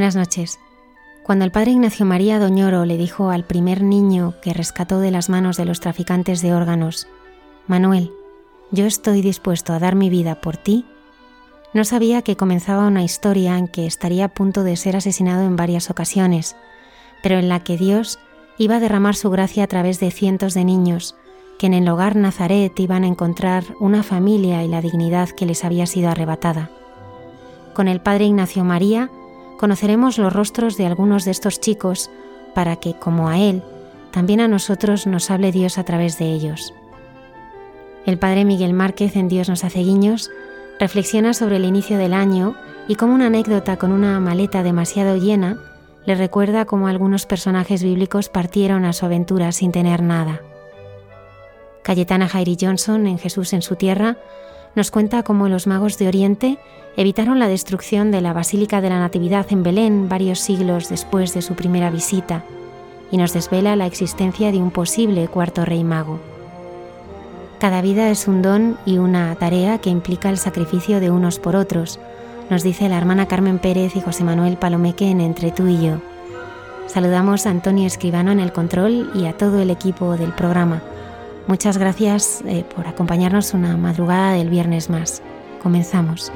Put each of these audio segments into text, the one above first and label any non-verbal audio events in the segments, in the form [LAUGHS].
Buenas noches. Cuando el padre Ignacio María Doñoro le dijo al primer niño que rescató de las manos de los traficantes de órganos, Manuel, yo estoy dispuesto a dar mi vida por ti, no sabía que comenzaba una historia en que estaría a punto de ser asesinado en varias ocasiones, pero en la que Dios iba a derramar su gracia a través de cientos de niños que en el hogar Nazaret iban a encontrar una familia y la dignidad que les había sido arrebatada. Con el padre Ignacio María, conoceremos los rostros de algunos de estos chicos para que, como a Él, también a nosotros nos hable Dios a través de ellos. El padre Miguel Márquez en Dios nos hace guiños reflexiona sobre el inicio del año y como una anécdota con una maleta demasiado llena le recuerda cómo algunos personajes bíblicos partieron a su aventura sin tener nada. Cayetana Jairi Johnson en Jesús en su tierra nos cuenta cómo los magos de Oriente evitaron la destrucción de la Basílica de la Natividad en Belén varios siglos después de su primera visita y nos desvela la existencia de un posible cuarto rey mago. Cada vida es un don y una tarea que implica el sacrificio de unos por otros, nos dice la hermana Carmen Pérez y José Manuel Palomeque en Entre tú y yo. Saludamos a Antonio Escribano en el control y a todo el equipo del programa. Muchas gracias eh, por acompañarnos una madrugada del viernes más. Comenzamos.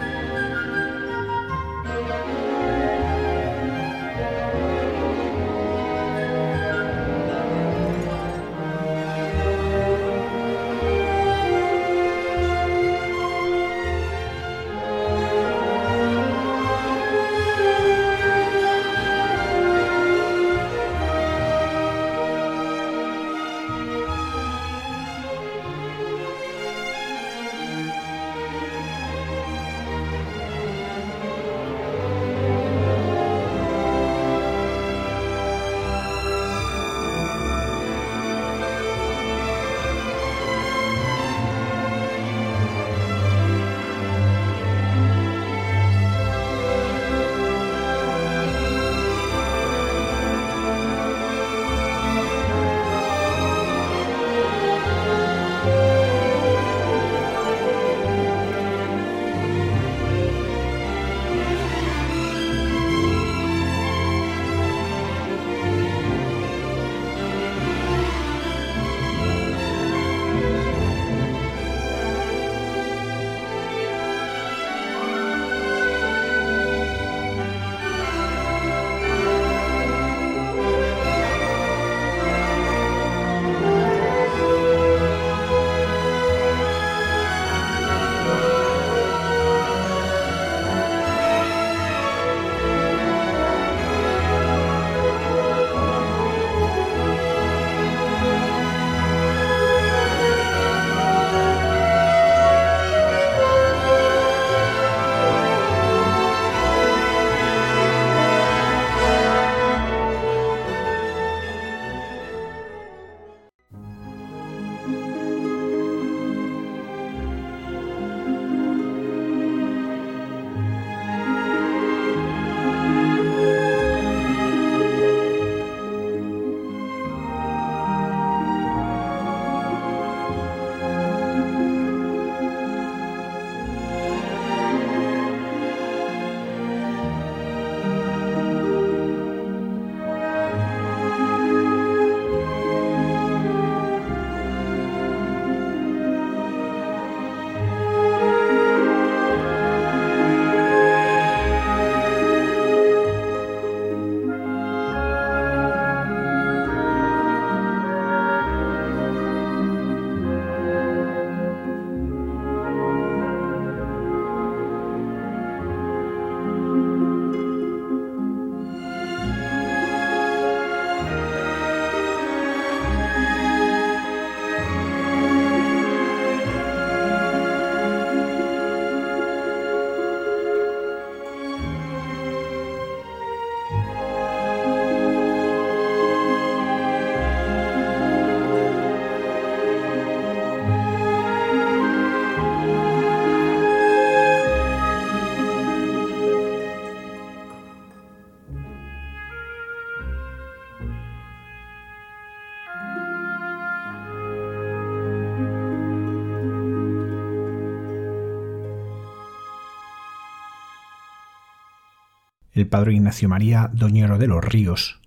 Padre Ignacio María Doñero de los Ríos,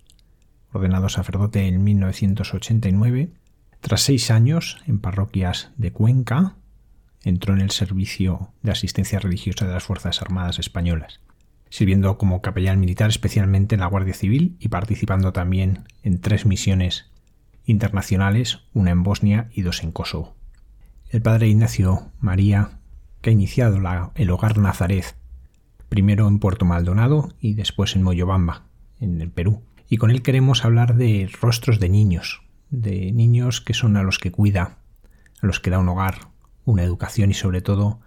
ordenado sacerdote en 1989. Tras seis años en parroquias de Cuenca, entró en el servicio de asistencia religiosa de las Fuerzas Armadas Españolas, sirviendo como capellán militar especialmente en la Guardia Civil y participando también en tres misiones internacionales, una en Bosnia y dos en Kosovo. El padre Ignacio María, que ha iniciado el hogar Nazaret, primero en Puerto Maldonado y después en Moyobamba, en el Perú. Y con él queremos hablar de rostros de niños, de niños que son a los que cuida, a los que da un hogar, una educación y sobre todo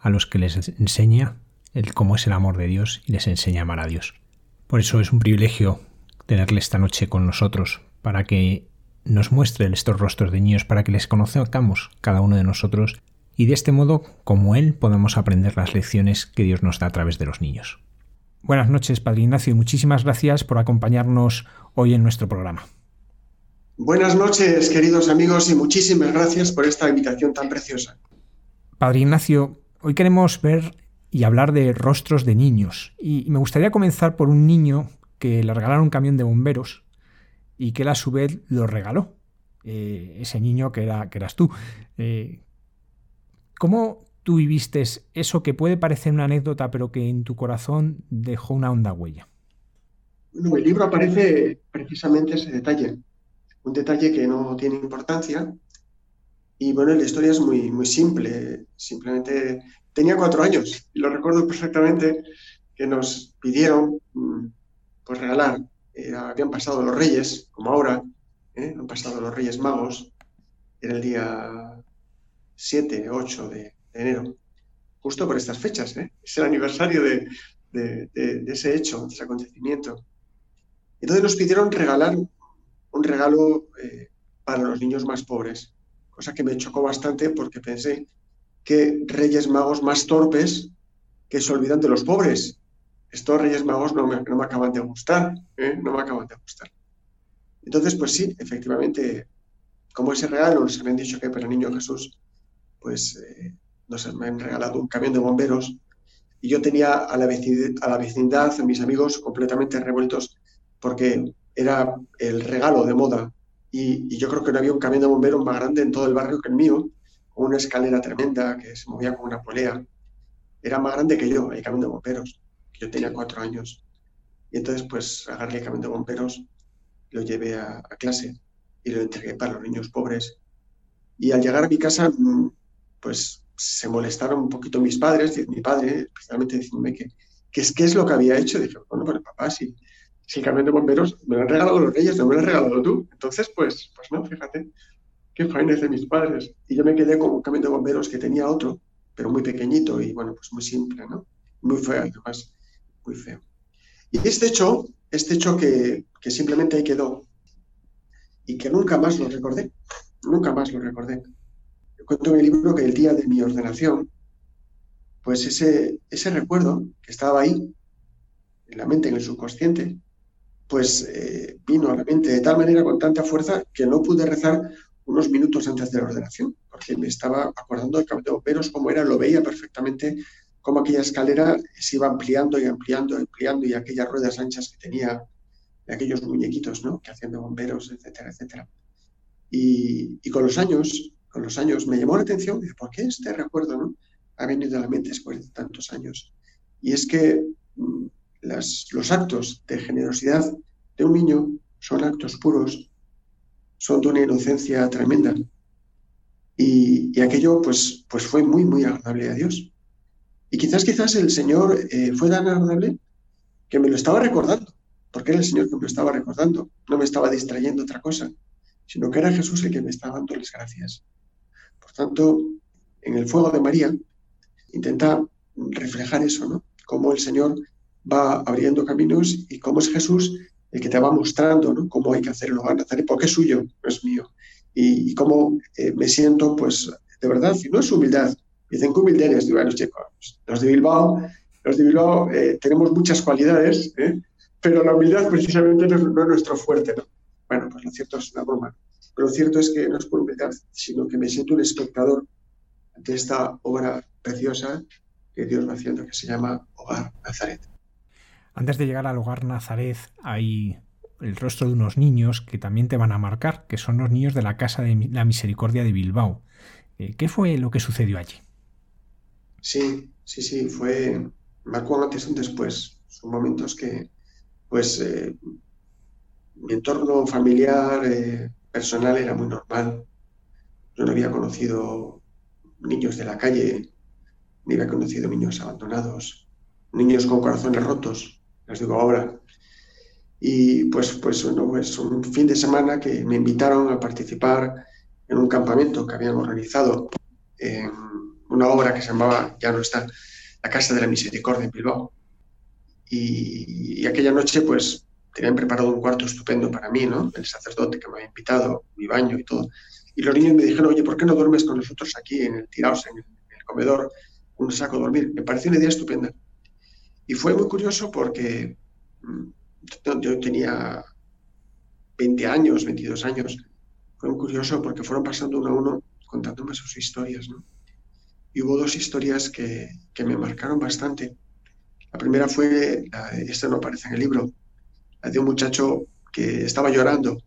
a los que les enseña el cómo es el amor de Dios y les enseña a amar a Dios. Por eso es un privilegio tenerle esta noche con nosotros para que nos muestre estos rostros de niños, para que les conozcamos cada uno de nosotros y de este modo, como Él, podamos aprender las lecciones que Dios nos da a través de los niños. Buenas noches, Padre Ignacio, y muchísimas gracias por acompañarnos hoy en nuestro programa. Buenas noches, queridos amigos, y muchísimas gracias por esta invitación tan preciosa. Padre Ignacio, hoy queremos ver y hablar de rostros de niños, y me gustaría comenzar por un niño que le regalaron un camión de bomberos y que él a su vez lo regaló. Eh, ese niño que, era, que eras tú. Eh, ¿Cómo tú viviste eso que puede parecer una anécdota, pero que en tu corazón dejó una honda huella? en el libro aparece precisamente ese detalle, un detalle que no tiene importancia. Y bueno, la historia es muy, muy simple. Simplemente tenía cuatro años y lo recuerdo perfectamente que nos pidieron mm, pues regalar. habían pasado los reyes, como ahora, ¿eh? han pasado los reyes magos. Era el día 7, 8 de, enero, justo por estas fechas. ¿eh? Es el aniversario de, ese hecho, de ese acontecimiento. Entonces nos pidieron regalar un regalo eh, para los niños más pobres, cosa que me chocó bastante porque pensé que reyes magos más torpes que se olvidan de los pobres. Estos reyes magos no me, no me acaban de gustar, ¿eh? no me acaban de gustar. Entonces, pues sí, efectivamente, como ese regalo nos habían dicho que para el niño Jesús pues eh, nos me han regalado un camión de bomberos y yo tenía a la, vecindad, a la vecindad, mis amigos completamente revueltos porque era el regalo de moda y, yo creo que no había un camión de bomberos más grande en todo el barrio que el mío, con una escalera tremenda que se movía como una polea. Era más grande que yo, el camión de bomberos, yo tenía cuatro años. Y entonces pues agarré el camión de bomberos, lo llevé a, a clase y lo entregué para los niños pobres. Y al llegar a mi casa mm, pues se molestaron un poquito mis padres, mi padre especialmente diciéndome que, que es, qué es lo que había hecho. Dije, bueno, pues papá, si, el camión de bomberos me lo han regalado los reyes, no me lo has regalado tú. Entonces, pues, pues no, fíjate, qué faines de mis padres. Y yo me quedé con un camión de bomberos que tenía otro, pero muy pequeñito y bueno, pues muy simple, ¿no? Muy feo, además, muy feo. Y este hecho, este hecho que, que simplemente ahí quedó y que nunca más lo recordé, nunca más lo recordé cuento en el libro que el día de mi ordenación, pues ese, ese recuerdo que estaba ahí, en la mente, en el subconsciente, pues eh, vino a la mente de tal manera, con tanta fuerza, que no pude rezar unos minutos antes de la ordenación, porque me estaba acordando del camino de bomberos, cómo era, lo veía perfectamente, cómo aquella escalera se iba ampliando y ampliando, y ampliando, y aquellas ruedas anchas que tenía, aquellos muñequitos, ¿no? Que hacían de bomberos, etcétera, etcétera. Y con los años, con los años me llamó la atención, ¿por qué este recuerdo no? ha venido a la mente después de tantos años? Y es que mm, los actos de generosidad de un niño son actos puros, son de una inocencia tremenda. Y, aquello pues, pues fue muy, muy agradable a Dios. Y quizás, quizás el Señor eh, fue tan agradable que me lo estaba recordando, porque era el Señor que me lo estaba recordando, no me estaba distrayendo otra cosa, sino que era Jesús el que me estaba dando las gracias. Tanto, en el fuego de María intenta reflejar eso, ¿no? Cómo el Señor va abriendo caminos y cómo es Jesús el que te va mostrando, ¿no? Cómo hay que hacerlo a Nazaret, porque es suyo, no es mío. Y, cómo eh, me siento, pues, de verdad, y no es humildad. Dicen que humildad es, bueno, chicos, los de Bilbao, los de Bilbao eh, tenemos muchas cualidades, ¿eh? pero la humildad precisamente no no es nuestro fuerte, ¿no? Bueno, pues lo cierto es una broma. Pero lo cierto es que no es por humildad, sino que me siento un espectador de esta obra preciosa que Dios va haciendo, que se llama Hogar Nazaret. Antes de llegar al hogar Nazaret hay el rostro de unos niños que también te van a marcar, que son los niños de la Casa de la Misericordia de Bilbao. Eh, ¿Qué fue lo que sucedió allí? Sí, sí, sí, fue, marcó antes y un después. Son momentos que, pues, eh, mi entorno familiar, eh, personal era muy normal. Yo no había conocido niños de la calle, ni había conocido niños abandonados, niños con corazones rotos, les digo ahora. Y pues, pues, bueno, pues un fin de semana que me invitaron a participar en un campamento que habían organizado en una obra que se llamaba, ya no está, la Casa de la Misericordia en Bilbao. Y, aquella noche, pues, tenían preparado un cuarto estupendo para mí, ¿no? El sacerdote que me había invitado, mi baño y todo. Y los niños me dijeron, oye, ¿por qué no duermes con nosotros aquí en el tiraos, en el, comedor, un saco a dormir? Me pareció una idea estupenda. Y fue muy curioso porque mm, yo tenía 20 años, 22 años. Fue muy curioso porque fueron pasando uno a uno contándome sus historias, ¿no? Y hubo dos historias que, que me marcaron bastante. La primera fue, esta no aparece en el libro, de un muchacho que estaba llorando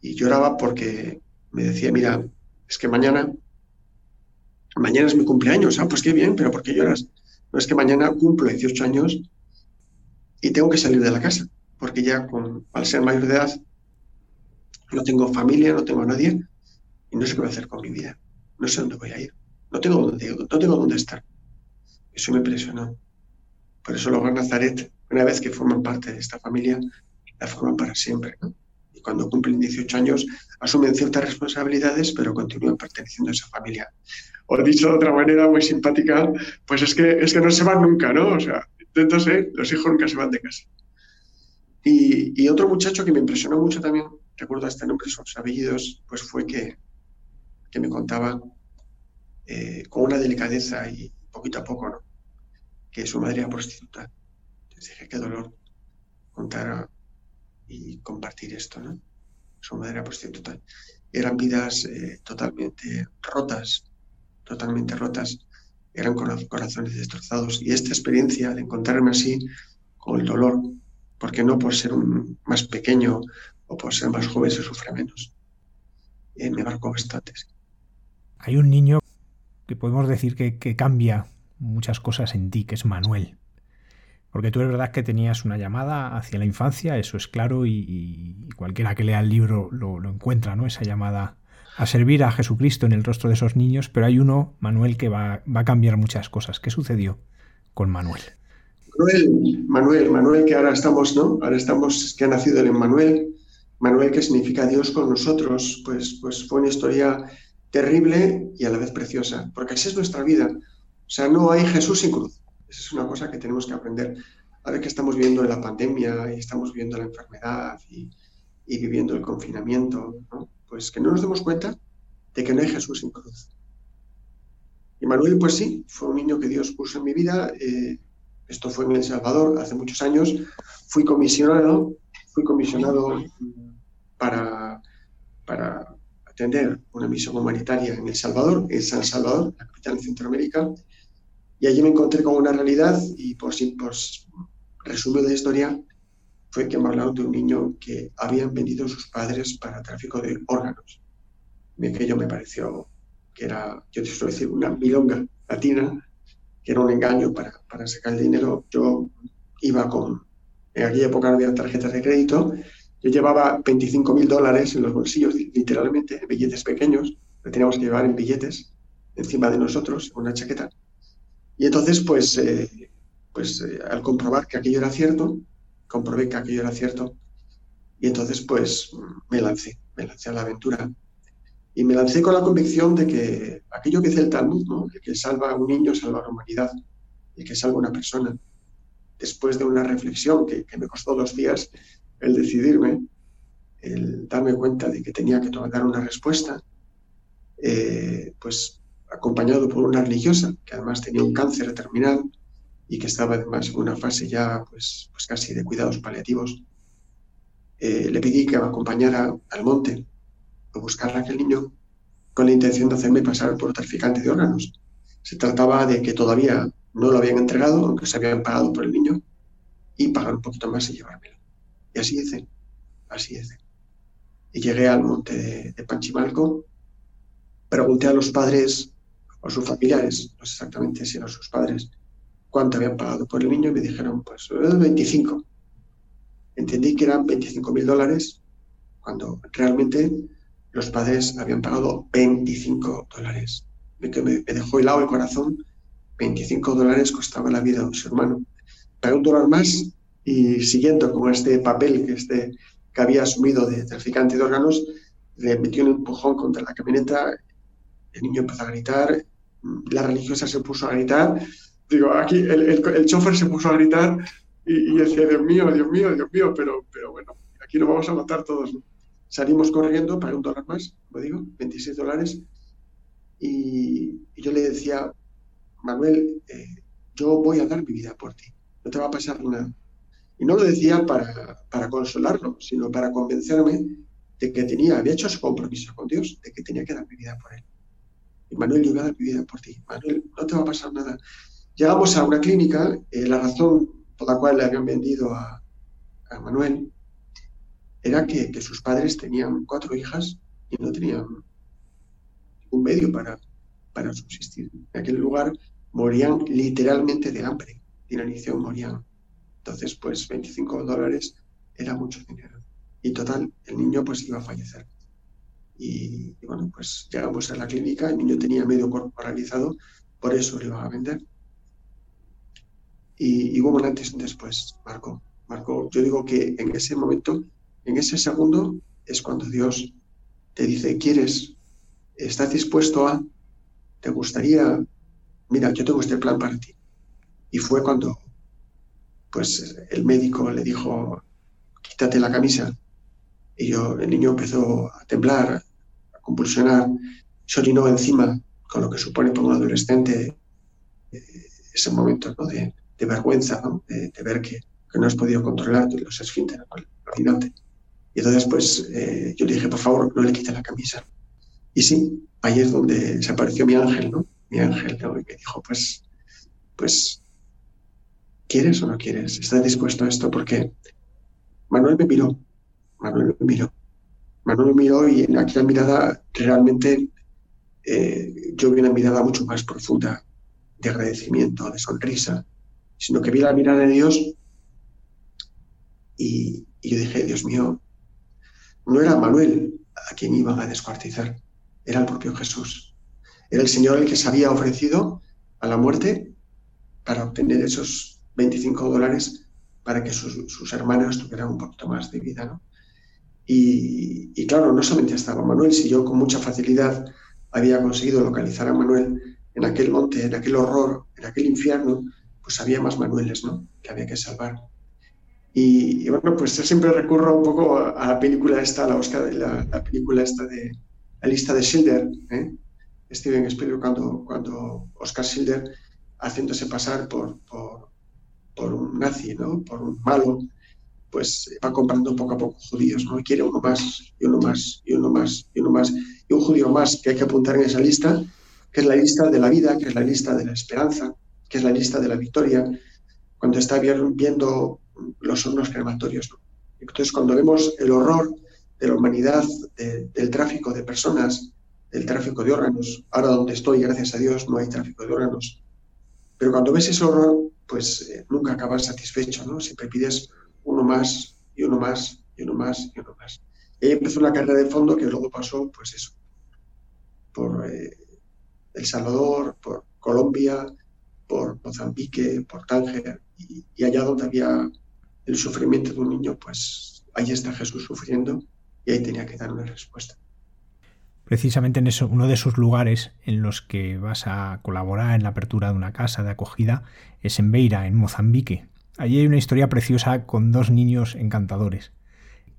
y lloraba porque me decía, mira, es que mañana, mañana es mi cumpleaños, ah, pues qué bien, pero ¿por qué lloras? No es que mañana cumplo 18 años y tengo que salir de la casa, porque ya con, al ser mayor de edad no tengo familia, no tengo a nadie y no sé qué voy a hacer con mi vida, no sé dónde voy a ir, no tengo dónde, no tengo dónde estar. Eso me impresionó. Por eso los Nazaret, una vez que forman parte de esta familia, la forman para siempre. ¿no? Y cuando cumplen 18 años, asumen ciertas responsabilidades, pero continúan perteneciendo a esa familia. O dicho de otra manera muy simpática, pues es que, es que no se van nunca, ¿no? O sea, entonces los hijos nunca se van de casa. Y, otro muchacho que me impresionó mucho también, recuerdo este nombre, sus apellidos, pues fue que, que me contaba eh, con una delicadeza y poquito a poco, ¿no? Que su madre era prostituta. Entonces dije, qué dolor contar y compartir esto, ¿no? Su madre era prostituta. Eran vidas eh, totalmente rotas, totalmente rotas. Eran corazones destrozados. Y esta experiencia de encontrarme así, con el dolor, porque no por ser un más pequeño o por ser más joven se sufre menos, eh, me marcó bastante. Hay un niño que podemos decir que, cambia muchas cosas en ti, que es Manuel. Porque tú es verdad que tenías una llamada hacia la infancia, eso es claro, y, cualquiera que lea el libro lo, encuentra, ¿no? Esa llamada a servir a Jesucristo en el rostro de esos niños, pero hay uno, Manuel, que va, va a cambiar muchas cosas. ¿Qué sucedió con Manuel? Manuel, Manuel, Manuel, que ahora estamos, ¿no? Ahora estamos, que ha nacido el Manuel, Manuel, que significa Dios con nosotros, pues, pues fue una historia terrible y a la vez preciosa, porque así es nuestra vida. O sea, no hay Jesús sin cruz. Esa es una cosa que tenemos que aprender. Ahora que estamos viendo la pandemia y estamos viendo la enfermedad y, viviendo el confinamiento, pues que no nos demos cuenta de que no hay Jesús sin cruz. Y Manuel, pues sí, fue un niño que Dios puso en mi vida. Eh, esto fue en El Salvador hace muchos años. Fui comisionado, fui comisionado para atender una misión humanitaria en El Salvador, en San Salvador, la capital de Centroamérica, y allí me encontré con una realidad y por, por resumen de la historia fue que me hablaron de un niño que habían vendido sus padres para tráfico de órganos. Y aquello me pareció que era, yo te suelo decir, una milonga latina, que era un engaño para, para sacar el dinero. Yo iba con, en aquella época no había tarjetas de crédito, yo llevaba 25 mil dólares en los bolsillos, literalmente, en billetes pequeños, que teníamos que llevar en billetes encima de nosotros, una chaqueta. Y entonces, pues, eh, pues eh, al comprobar que aquello era cierto, comprobé que aquello era cierto, y entonces, pues, me lancé, me lancé a la aventura. Y me lancé con la convicción de que aquello que dice el Talmud, el que salva a un niño, salva a la humanidad, el que salva a una persona. Después de una reflexión que, que me costó dos días, el decidirme, el darme cuenta de que tenía que dar una respuesta, eh, pues acompañado por una religiosa que además tenía un cáncer terminal y que estaba además en una fase ya pues, pues casi de cuidados paliativos, eh, le pedí que me acompañara al monte a buscar a aquel niño con la intención de hacerme pasar por traficante de órganos. Se trataba de que todavía no lo habían entregado, aunque se habían pagado por el niño, y pagar un poquito más y llevármela. Y así hice, así hice. Y llegué al monte de, Panchimalco, pregunté a los padres o sus familiares, no sé exactamente si eran sus padres, cuánto habían pagado por el niño y me dijeron, pues 25. Entendí que eran 25 mil dólares cuando realmente los padres habían pagado 25 dólares. Me, me dejó helado el corazón. 25 dólares costaba la vida de su hermano. Pagué un dólar más y siguiendo con este papel que, este, que había asumido de traficante de órganos, le metió un empujón contra la camioneta. El niño empezó a gritar. La religiosa se puso a gritar digo, aquí el, el, chofer se puso a gritar y, decía, Dios mío, Dios mío, Dios mío, pero, pero bueno, aquí nos vamos a matar todos. Salimos corriendo, para un dólar más, como digo, 26 dólares, y, yo le decía, Manuel, eh, yo voy a dar mi vida por ti, no te va a pasar nada. Y no lo decía para, para consolarlo, sino para convencerme de que tenía, había hecho su compromiso con Dios, de que tenía que dar mi vida por él. Manuel, yo voy a dar vida por ti. Manuel, no te va a pasar nada. Llegamos a una clínica, eh, la razón por la cual le habían vendido a, Manuel era que, sus padres tenían cuatro hijas y no tenían un medio para, para subsistir. En aquel lugar morían literalmente de hambre, de inanición morían. Entonces, pues 25 dólares era mucho dinero. Y total, el niño pues iba a fallecer. Y, y, bueno, pues llegamos a la clínica, el niño tenía medio cuerpo paralizado, por eso le iban a vender. Y, hubo un antes y después, Marco. Marco, yo digo que en ese momento, en ese segundo, es cuando Dios te dice, ¿quieres? ¿Estás dispuesto a? ¿Te gustaría? Mira, yo tengo este plan para ti. Y fue cuando, pues, el médico le dijo, quítate la camisa. Y yo, el niño empezó a temblar, convulsionar, se orinó encima, con lo que supone para un adolescente eh, ese momento ¿no? de, vergüenza, de, ver que, no has podido controlar los esfínteres, ¿no? Y entonces, pues, eh, yo le dije, por favor, no le quite la camisa. Y sí, ahí es donde se apareció mi ángel, ¿no? Mi ángel, ¿no? Y me dijo, pues, pues, ¿quieres o no quieres? ¿Estás dispuesto a esto? Porque Manuel me miró, Manuel me miró. Manuel me miró y en aquella mirada realmente eh, yo vi una mirada mucho más profunda de agradecimiento, de sonrisa, sino que vi la mirada de Dios y, yo dije, Dios mío, no era Manuel a quien iban a descuartizar, era el propio Jesús. Era el Señor el que se había ofrecido a la muerte para obtener esos 25 dólares para que sus, hermanos tuvieran un poquito más de vida. ¿no? Y, y, claro, no solamente estaba Manuel, si yo con mucha facilidad había conseguido localizar a Manuel en aquel monte, en aquel horror, en aquel infierno, pues había más Manueles, ¿no? Que había que salvar. Y, bueno, pues yo siempre recurro un poco a, la película esta, la, Oscar, la, la, película esta de la lista de Schilder, ¿eh? Steven Spielberg cuando, cuando Oscar Schilder, haciéndose pasar por, por, por, un nazi, ¿no? Por un malo, pues va comprando poco a poco judíos, ¿no? Quiere uno más, y uno más, y uno más, y uno más, y un judío más que hay que apuntar en esa lista, que es la lista de la vida, que es la lista de la esperanza, que es la lista de la victoria, cuando está viendo los hornos crematorios. Entonces, cuando vemos el horror de la humanidad, del tráfico de personas, del tráfico de órganos, ahora donde estoy, gracias a Dios, no hay tráfico de órganos, pero cuando ves ese horror, pues eh, nunca acabas satisfecho, ¿no? Siempre pides uno más y uno más y uno más y uno más. Y ahí empezó una carrera de fondo que luego pasó, pues eso, por eh, El Salvador, por Colombia, por Mozambique, por Tánger, y, allá donde había el sufrimiento de un niño, pues ahí está Jesús sufriendo y ahí tenía que dar una respuesta. Precisamente en eso, uno de esos lugares en los que vas a colaborar en la apertura de una casa de acogida es en Beira, en Mozambique. Allí hay una historia preciosa con dos niños encantadores.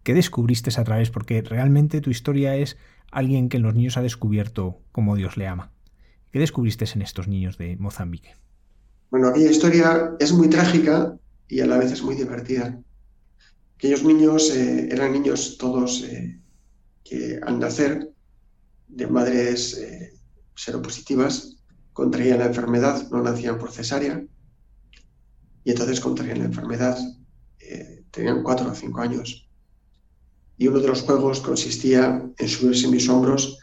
¿Qué descubriste a través? Porque realmente tu historia es alguien que en los niños ha descubierto cómo Dios le ama. ¿Qué descubriste en estos niños de Mozambique? Bueno, aquella historia es muy trágica y a la vez es muy divertida. Aquellos niños eh, eran niños todos eh, que al nacer de madres eh, seropositivas contraían la enfermedad, no nacían por cesárea y entonces contraían la enfermedad tenían cuatro o cinco años. Y uno de los juegos consistía en subirse en mis hombros,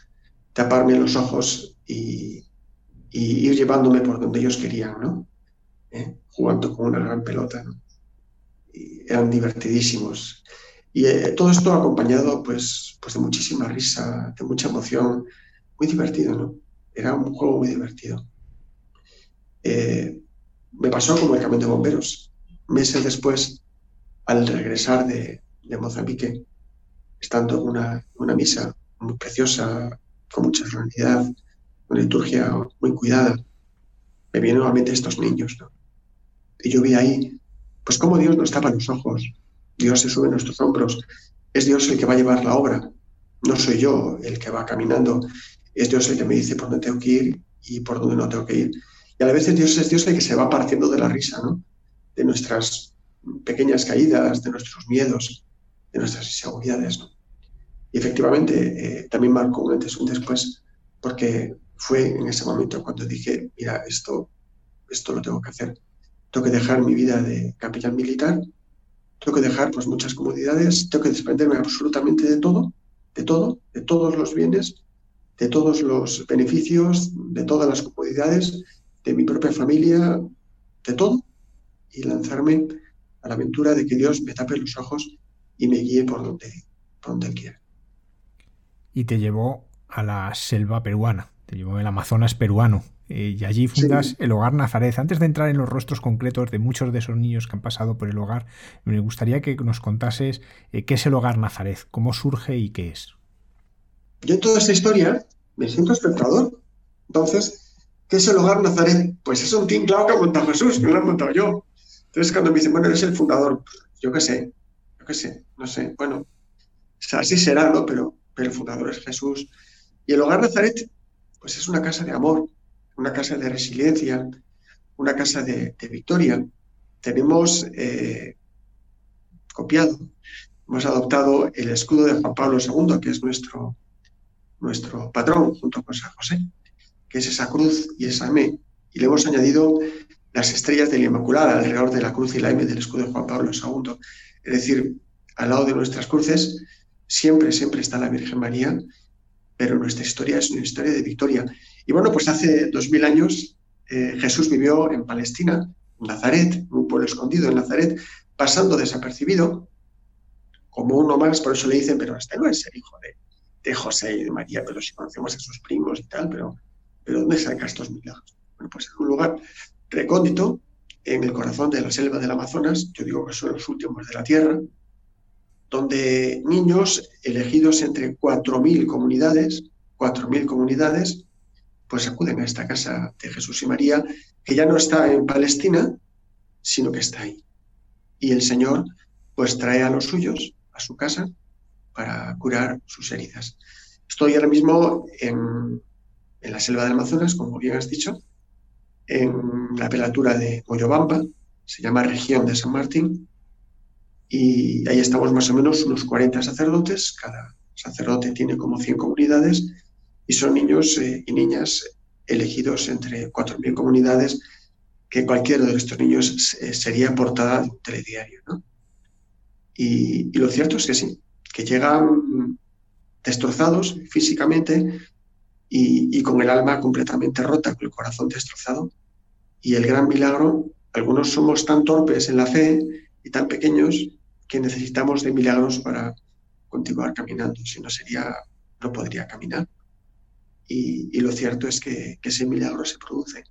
taparme los ojos y, ir llevándome por donde ellos querían, ¿no? ¿Eh? Jugando con una gran pelota. Y eran divertidísimos. Y eh, todo esto acompañado, pues, pues de muchísima risa, de mucha emoción, muy divertido, ¿no? Era un juego muy divertido. Eh, me pasó como el camión de bomberos. Meses después, al regresar de, Mozambique, estando en una, misa muy preciosa, con mucha solemnidad, una liturgia muy cuidada, me vienen nuevamente estos niños. Y yo vi ahí, pues cómo Dios nos tapa los ojos, Dios se sube en nuestros hombros, es Dios el que va a llevar la obra, no soy yo el que va caminando, es Dios el que me dice por dónde tengo que ir y por dónde no tengo que ir. Y a veces Dios es Dios el que se va partiendo de la risa, ¿no? De nuestras pequeñas caídas, de nuestros miedos, de nuestras inseguridades, ¿no? Y efectivamente eh, también marcó un antes y un después, porque fue en ese momento cuando dije, mira, esto, esto lo tengo que hacer. Tengo que dejar mi vida de capellán militar, tengo que dejar pues muchas comodidades, tengo que desprenderme absolutamente de todo, de todo, de todos los bienes, de todos los beneficios, de todas las comodidades, de mi propia familia, de todo, y lanzarme a la aventura de que Dios me tape los ojos y me guíe por donde, por donde quiera. Y te llevó a la selva peruana, te llevó al Amazonas peruano, eh, y allí fundas el Hogar Nazaret. Antes de entrar en los rostros concretos de muchos de esos niños que han pasado por el hogar, me gustaría que nos contases eh, qué es el Hogar Nazaret, cómo surge y qué es. Yo en toda esta historia me siento espectador. Entonces, ¿Qué es el hogar Nazaret? Pues es un team que ha montado Jesús, que lo he montado yo. Entonces cuando me dicen, bueno, eres el fundador, yo qué sé, yo qué sé, no sé, bueno, así será, ¿no? Pero, pero el fundador es Jesús. Y el hogar Nazaret, pues es una casa de amor, una casa de resiliencia, una casa de, victoria. Tenemos eh, copiado, hemos adoptado el escudo de Juan Pablo II, que es nuestro, nuestro patrón, junto con San José que es esa cruz y esa M, y le hemos añadido las estrellas de la Inmaculada alrededor de la cruz y la M del escudo de Juan Pablo II. Es decir, al lado de nuestras cruces siempre, siempre está la Virgen María, pero nuestra historia es una historia de victoria. Y bueno, pues hace dos mil años eh, Jesús vivió en Palestina, en Nazaret, un pueblo escondido en Nazaret, pasando desapercibido, como uno más, por eso le dicen, pero este no es el hijo de, de José y de María, pero si conocemos a sus primos y tal, pero ¿Pero dónde saca estos milagros? Bueno, pues en un lugar recóndito, en el corazón de la selva del Amazonas, yo digo que son los últimos de la Tierra, donde niños elegidos entre 4.000 comunidades, 4.000 comunidades, pues acuden a esta casa de Jesús y María, que ya no está en Palestina, sino que está ahí. Y el Señor pues trae a los suyos a su casa para curar sus heridas. Estoy ahora mismo en, en la selva del Amazonas, como bien has dicho, en la pelatura de Moyobamba, se llama región de San Martín, y ahí estamos más o menos unos 40 sacerdotes, cada sacerdote tiene como 100 comunidades, y son niños eh, y niñas elegidos entre 4.000 comunidades, que cualquiera de estos niños sería portada de un telediario. y lo cierto es que sí, que llegan destrozados físicamente, y, con el alma completamente rota, con el corazón destrozado. Y el gran milagro, algunos somos tan torpes en la fe y tan pequeños que necesitamos de milagros para continuar caminando, si no sería, no podría caminar. Y, lo cierto es que, que, ese milagro se produce,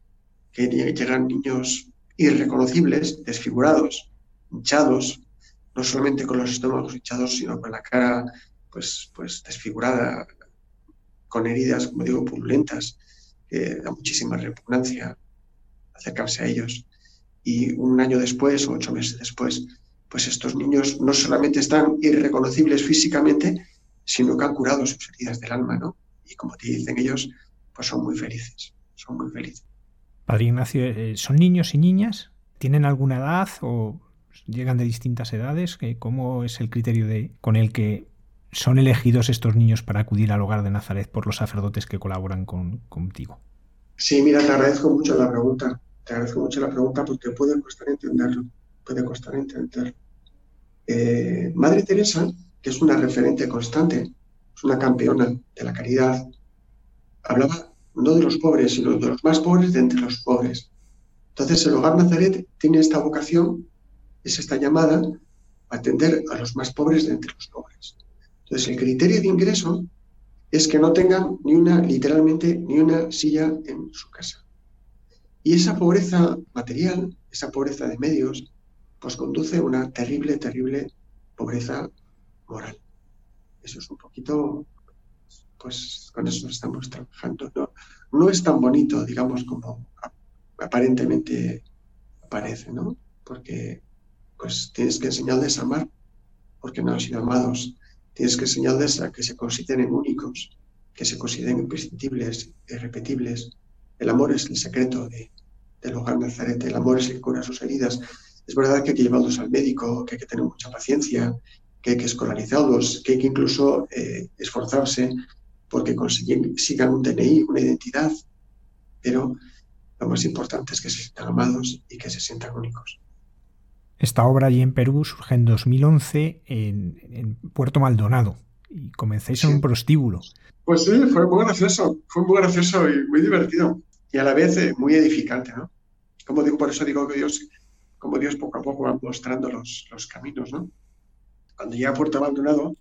que llegan niños irreconocibles, desfigurados, hinchados, no solamente con los estómagos hinchados, sino con la cara pues, pues desfigurada, con heridas, como digo, purulentas, que da muchísima repugnancia acercarse a ellos. Y un año después o ocho meses después, pues estos niños no solamente están irreconocibles físicamente, sino que han curado sus heridas del alma, ¿no? Y como te dicen ellos, pues son muy felices, son muy felices. Padre Ignacio, eh, ¿son niños y niñas? ¿Tienen alguna edad o llegan de distintas edades? ¿Cómo es el criterio de, con el que son elegidos estos niños para acudir al hogar de Nazaret por los sacerdotes que colaboran con, contigo? Sí, mira, te agradezco mucho la pregunta. Te agradezco mucho la pregunta porque puede costar entenderlo. Puede costar entenderlo. eh, Madre Teresa, que es una referente constante, es una campeona de la caridad, hablaba no de los pobres, sino de los más pobres de entre los pobres. Entonces el hogar Nazaret tiene esta vocación, es esta llamada a atender a los más pobres de entre los pobres. Entonces el criterio de ingreso es que no tengan ni una, literalmente, ni una silla en su casa. Y esa pobreza material, esa pobreza de medios, pues conduce a una terrible, terrible pobreza moral. Eso es un poquito, pues con eso estamos trabajando. No, no es tan bonito, digamos, como aparentemente parece, ¿no? Porque pues tienes que enseñarles a amar, porque no han sido amados. Tienes que enseñarles a que se consideren únicos, que se consideren imprescindibles, irrepetibles. El amor es el secreto de, del hogar Nazaret, el amor es el que cura sus heridas. Es verdad que hay que llevarlos al médico, que hay que tener mucha paciencia, que hay que escolarizarlos, que hay que incluso eh, esforzarse porque consigan un DNI, una identidad, pero lo más importante es que se sientan amados y que se sientan únicos. Esta obra allí en Perú surge en 2011 en, Puerto Maldonado y comenzáis en un prostíbulo. Pues sí, fue muy gracioso, fue muy gracioso y muy divertido y a la vez eh, muy edificante, ¿no? Como digo, por eso digo que Dios, como Dios poco a poco va mostrando los, los caminos, ¿no? Cuando llegué a Puerto Maldonado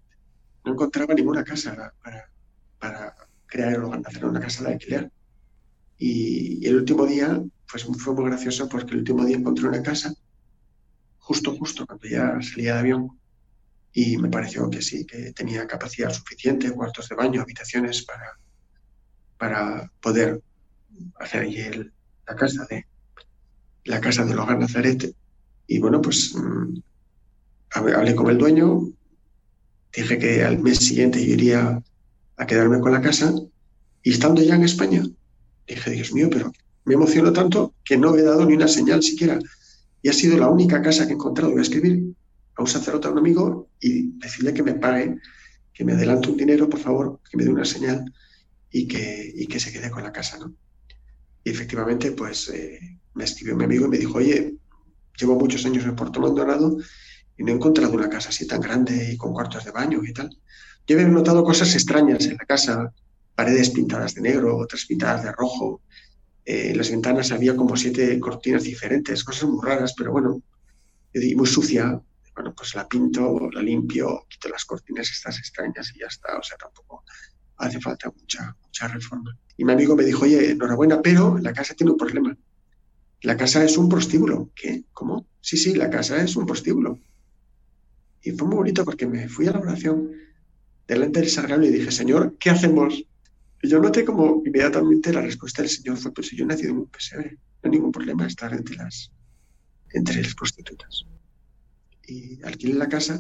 no encontraba ninguna casa para, para crear el hogar, hacer una casa de alquiler. Y, el último día, pues fue muy gracioso porque el último día encontré una casa, justo, justo cuando ya salía de avión, y me pareció que sí, que tenía capacidad suficiente, cuartos de baño, habitaciones para, para poder hacer allí la casa de la casa del hogar Nazaret. Y bueno, pues mm, hablé con el dueño, dije que al mes siguiente iría a quedarme con la casa y estando ya en España, dije, Dios mío, pero me emocionó tanto que no he dado ni una señal siquiera. Y ha sido la única casa que he encontrado. Voy a escribir a un sacerdote, a un amigo, y decirle que me pague, que me adelante un dinero, por favor, que me dé una señal y que, y que se quede con la casa. ¿no? Y efectivamente, pues eh, me escribió mi amigo y me dijo, oye, llevo muchos años en Puerto Maldonado y no he encontrado una casa así tan grande y con cuartos de baño y tal. Yo había notado cosas extrañas en la casa, paredes pintadas de negro, otras pintadas de rojo. Eh, en las ventanas había como siete cortinas diferentes, cosas muy raras, pero bueno, muy sucia. Bueno, pues la pinto, la limpio, quito las cortinas estas extrañas y ya está. O sea, tampoco hace falta mucha, mucha reforma. Y mi amigo me dijo, oye, enhorabuena, pero la casa tiene un problema. La casa es un prostíbulo. ¿Qué? ¿Cómo? Sí, sí, la casa es un prostíbulo. Y fue muy bonito porque me fui a la oración delante del sagrario y dije, Señor, ¿qué hacemos? Y yo noté como inmediatamente la respuesta del Señor fue, pues yo he nacido en un pesebre, no hay ningún problema estar entre las, entre las prostitutas. Y alquilé la casa,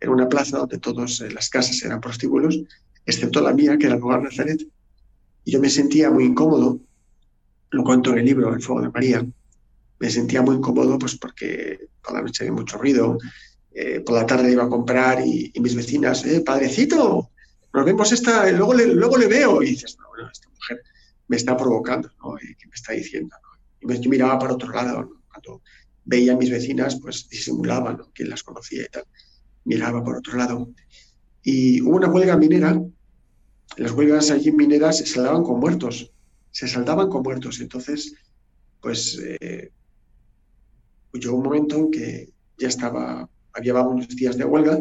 era una plaza donde todas eh, las casas eran prostíbulos, excepto la mía, que era el lugar Nazaret. Y yo me sentía muy incómodo, lo cuento en el libro El Fuego de María, me sentía muy incómodo pues porque por la noche había mucho ruido, eh, por la tarde iba a comprar y, mis vecinas, eh, padrecito, nos vemos esta, luego le, luego le veo. Y dices, no, bueno, esta mujer me está provocando, ¿no? ¿Qué me está diciendo? ¿no? Y yo miraba para otro lado, cuando veía a mis vecinas, pues disimulaba, ¿no? Quien las conocía y tal. Miraba por otro lado. Y hubo una huelga minera, las huelgas allí mineras se saldaban con muertos, se saldaban con muertos. Entonces, pues eh, llegó un momento en que ya estaba había unos días de huelga,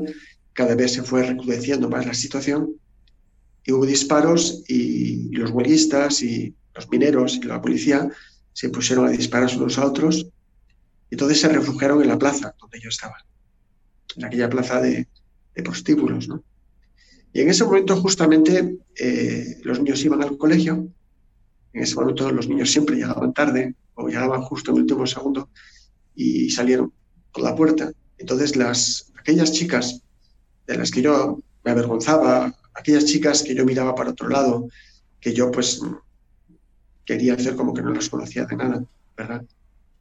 cada vez se fue recrudeciendo más la situación y hubo disparos y los huelguistas y los mineros y la policía se pusieron a disparar unos a otros y entonces se refugiaron en la plaza donde yo estaba, en aquella plaza de, prostíbulos. ¿no? Y en ese momento justamente eh, los niños iban al colegio, en ese momento los niños siempre llegaban tarde o llegaban justo en el último segundo y salieron por la puerta entonces, las, aquellas chicas de las que yo me avergonzaba, aquellas chicas que yo miraba para otro lado, que yo pues quería hacer como que no las conocía de nada, ¿verdad?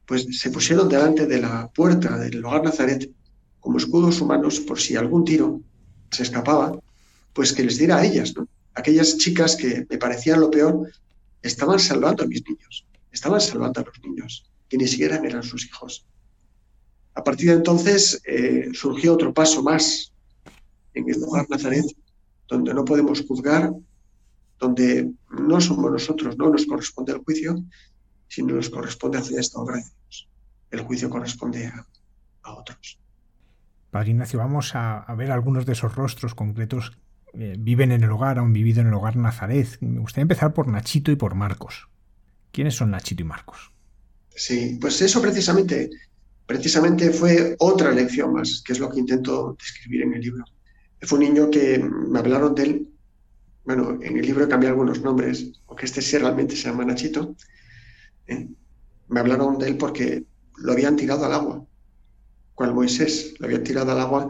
Pues se pusieron delante de la puerta del hogar Nazaret como escudos humanos por si algún tiro se escapaba, pues que les diera a ellas, ¿no? Aquellas chicas que me parecían lo peor, estaban salvando a mis niños, estaban salvando a los niños, que ni siquiera eran sus hijos a partir de entonces eh, surgió otro paso más en el lugar Nazaret, donde no podemos juzgar, donde no somos nosotros, no nos corresponde el juicio, sino nos corresponde hacer esta obra de Dios. El juicio corresponde a, otros. Padre Ignacio, vamos a, ver algunos de esos rostros concretos. Eh, viven en el hogar, han vivido en el hogar Nazaret. Me gustaría empezar por Nachito y por Marcos. ¿Quiénes son Nachito y Marcos? Sí, pues eso precisamente, precisamente fue otra lección más, que es lo que intento describir en el libro. Fue un niño que me hablaron de él. Bueno, en el libro he cambiado algunos nombres, aunque este sí realmente se llama Nachito. ¿eh? Me hablaron de él porque lo habían tirado al agua, cual Moisés lo habían tirado al agua,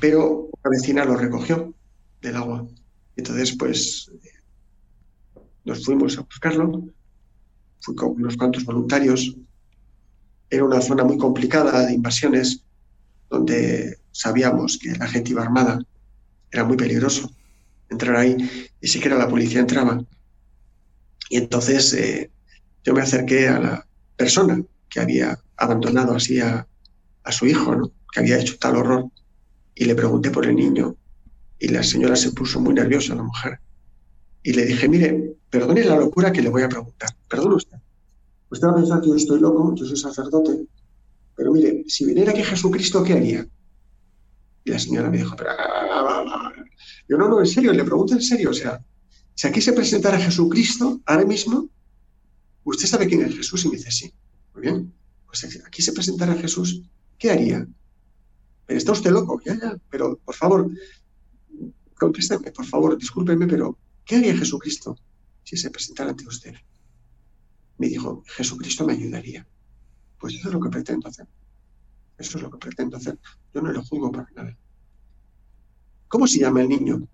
pero una vecina lo recogió del agua. Entonces, pues, nos fuimos a buscarlo, fui con unos cuantos voluntarios. Era una zona muy complicada de invasiones, donde sabíamos que la gente iba armada era muy peligroso entrar ahí, y siquiera la policía entraba. Y entonces eh, yo me acerqué a la persona que había abandonado así a, su hijo, que había hecho tal horror, y le pregunté por el niño. Y la señora se puso muy nerviosa, la mujer. Y le dije, mire, perdone la locura que le voy a preguntar. Perdone usted. Usted va a pensar que yo estoy loco, yo soy sacerdote, pero mire, si viniera aquí Jesucristo, ¿qué haría? Y la señora me dijo, pero... Yo no, no, en serio, le pregunto en serio, o sea, si aquí se presentara Jesucristo ahora mismo, ¿usted sabe quién es Jesús? Y me dice, sí. Muy bien, pues aquí se presentara Jesús, ¿qué haría? ¿Está usted loco? Ya, ya, pero por favor, contésteme, por favor, discúlpeme, pero ¿qué haría Jesucristo si se presentara ante usted? Me dijo, Jesucristo me ayudaría. Pues eso es lo que pretendo hacer. Eso es lo que pretendo hacer. Yo no lo juzgo para nada. ¿Cómo se llama el niño?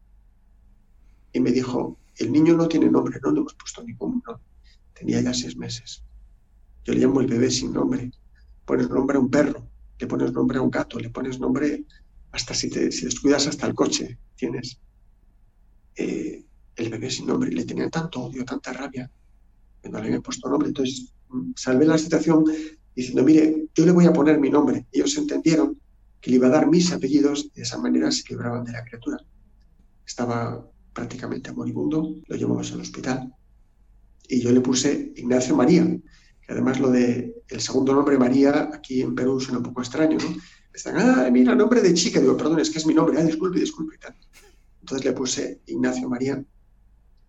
Y me dijo, el niño no tiene nombre, no le hemos puesto ningún nombre. Tenía ya seis meses. Yo le llamo el bebé sin nombre. Pones nombre a un perro, le pones nombre a un gato, le pones nombre hasta si, te, si descuidas hasta el coche, tienes. Eh, el bebé sin nombre. Le tenía tanto odio, tanta rabia, que no le había puesto nombre. Entonces mm, salvé la situación diciendo, mire, yo le voy a poner mi nombre. Ellos entendieron que le iba a dar mis apellidos, de esa manera se libraban de la criatura. Estaba prácticamente moribundo, lo llevamos al hospital y yo le puse Ignacio María, que además lo de el segundo nombre María aquí en Perú suena un poco extraño, ¿no? Están, ah, mira, nombre de chica, digo, perdón, es que es mi nombre, ah, disculpe, disculpe y tal. Entonces le puse Ignacio María,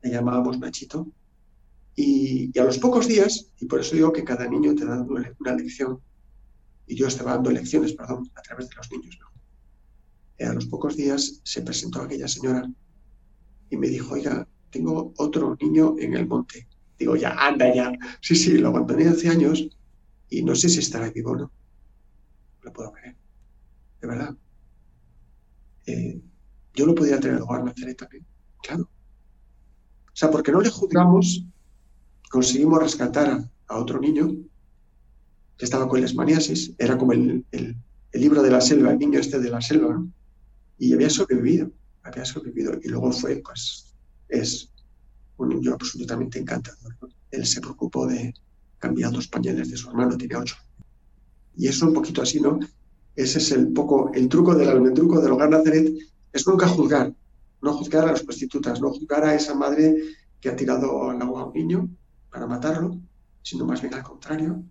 le llamábamos Nachito, y, a los pocos días, y por eso digo que cada niño te da una lección, y yo estaba dando lecciones, perdón, a través de los niños. Y a los pocos días se presentó aquella señora y me dijo, oiga, tengo otro niño en el monte. Digo, ya, anda ya. Sí, sí, lo abandoné hace años y no sé si estará vivo o no. Lo puedo creer. De verdad. Eh, yo lo podría tener lugar Nazaret también. Claro. O sea, porque no le juzgamos conseguimos rescatar a, otro niño que estaba con lesmaniasis, era como el, libro de la selva, el niño este de la selva, ¿no? Y había sobrevivido, había sobrevivido. Y luego fue, pues, es un niño absolutamente encantador. Él se preocupó de cambiar los pañales de su hermano, tiene ocho. Y eso un poquito así, ¿no? Ese es el poco, el truco del almendruco del hogar Nazaret, es nunca juzgar, no juzgar a las prostitutas, no juzgar a esa madre que ha tirado al agua a un niño, para matarlo, sino más bien al contrario,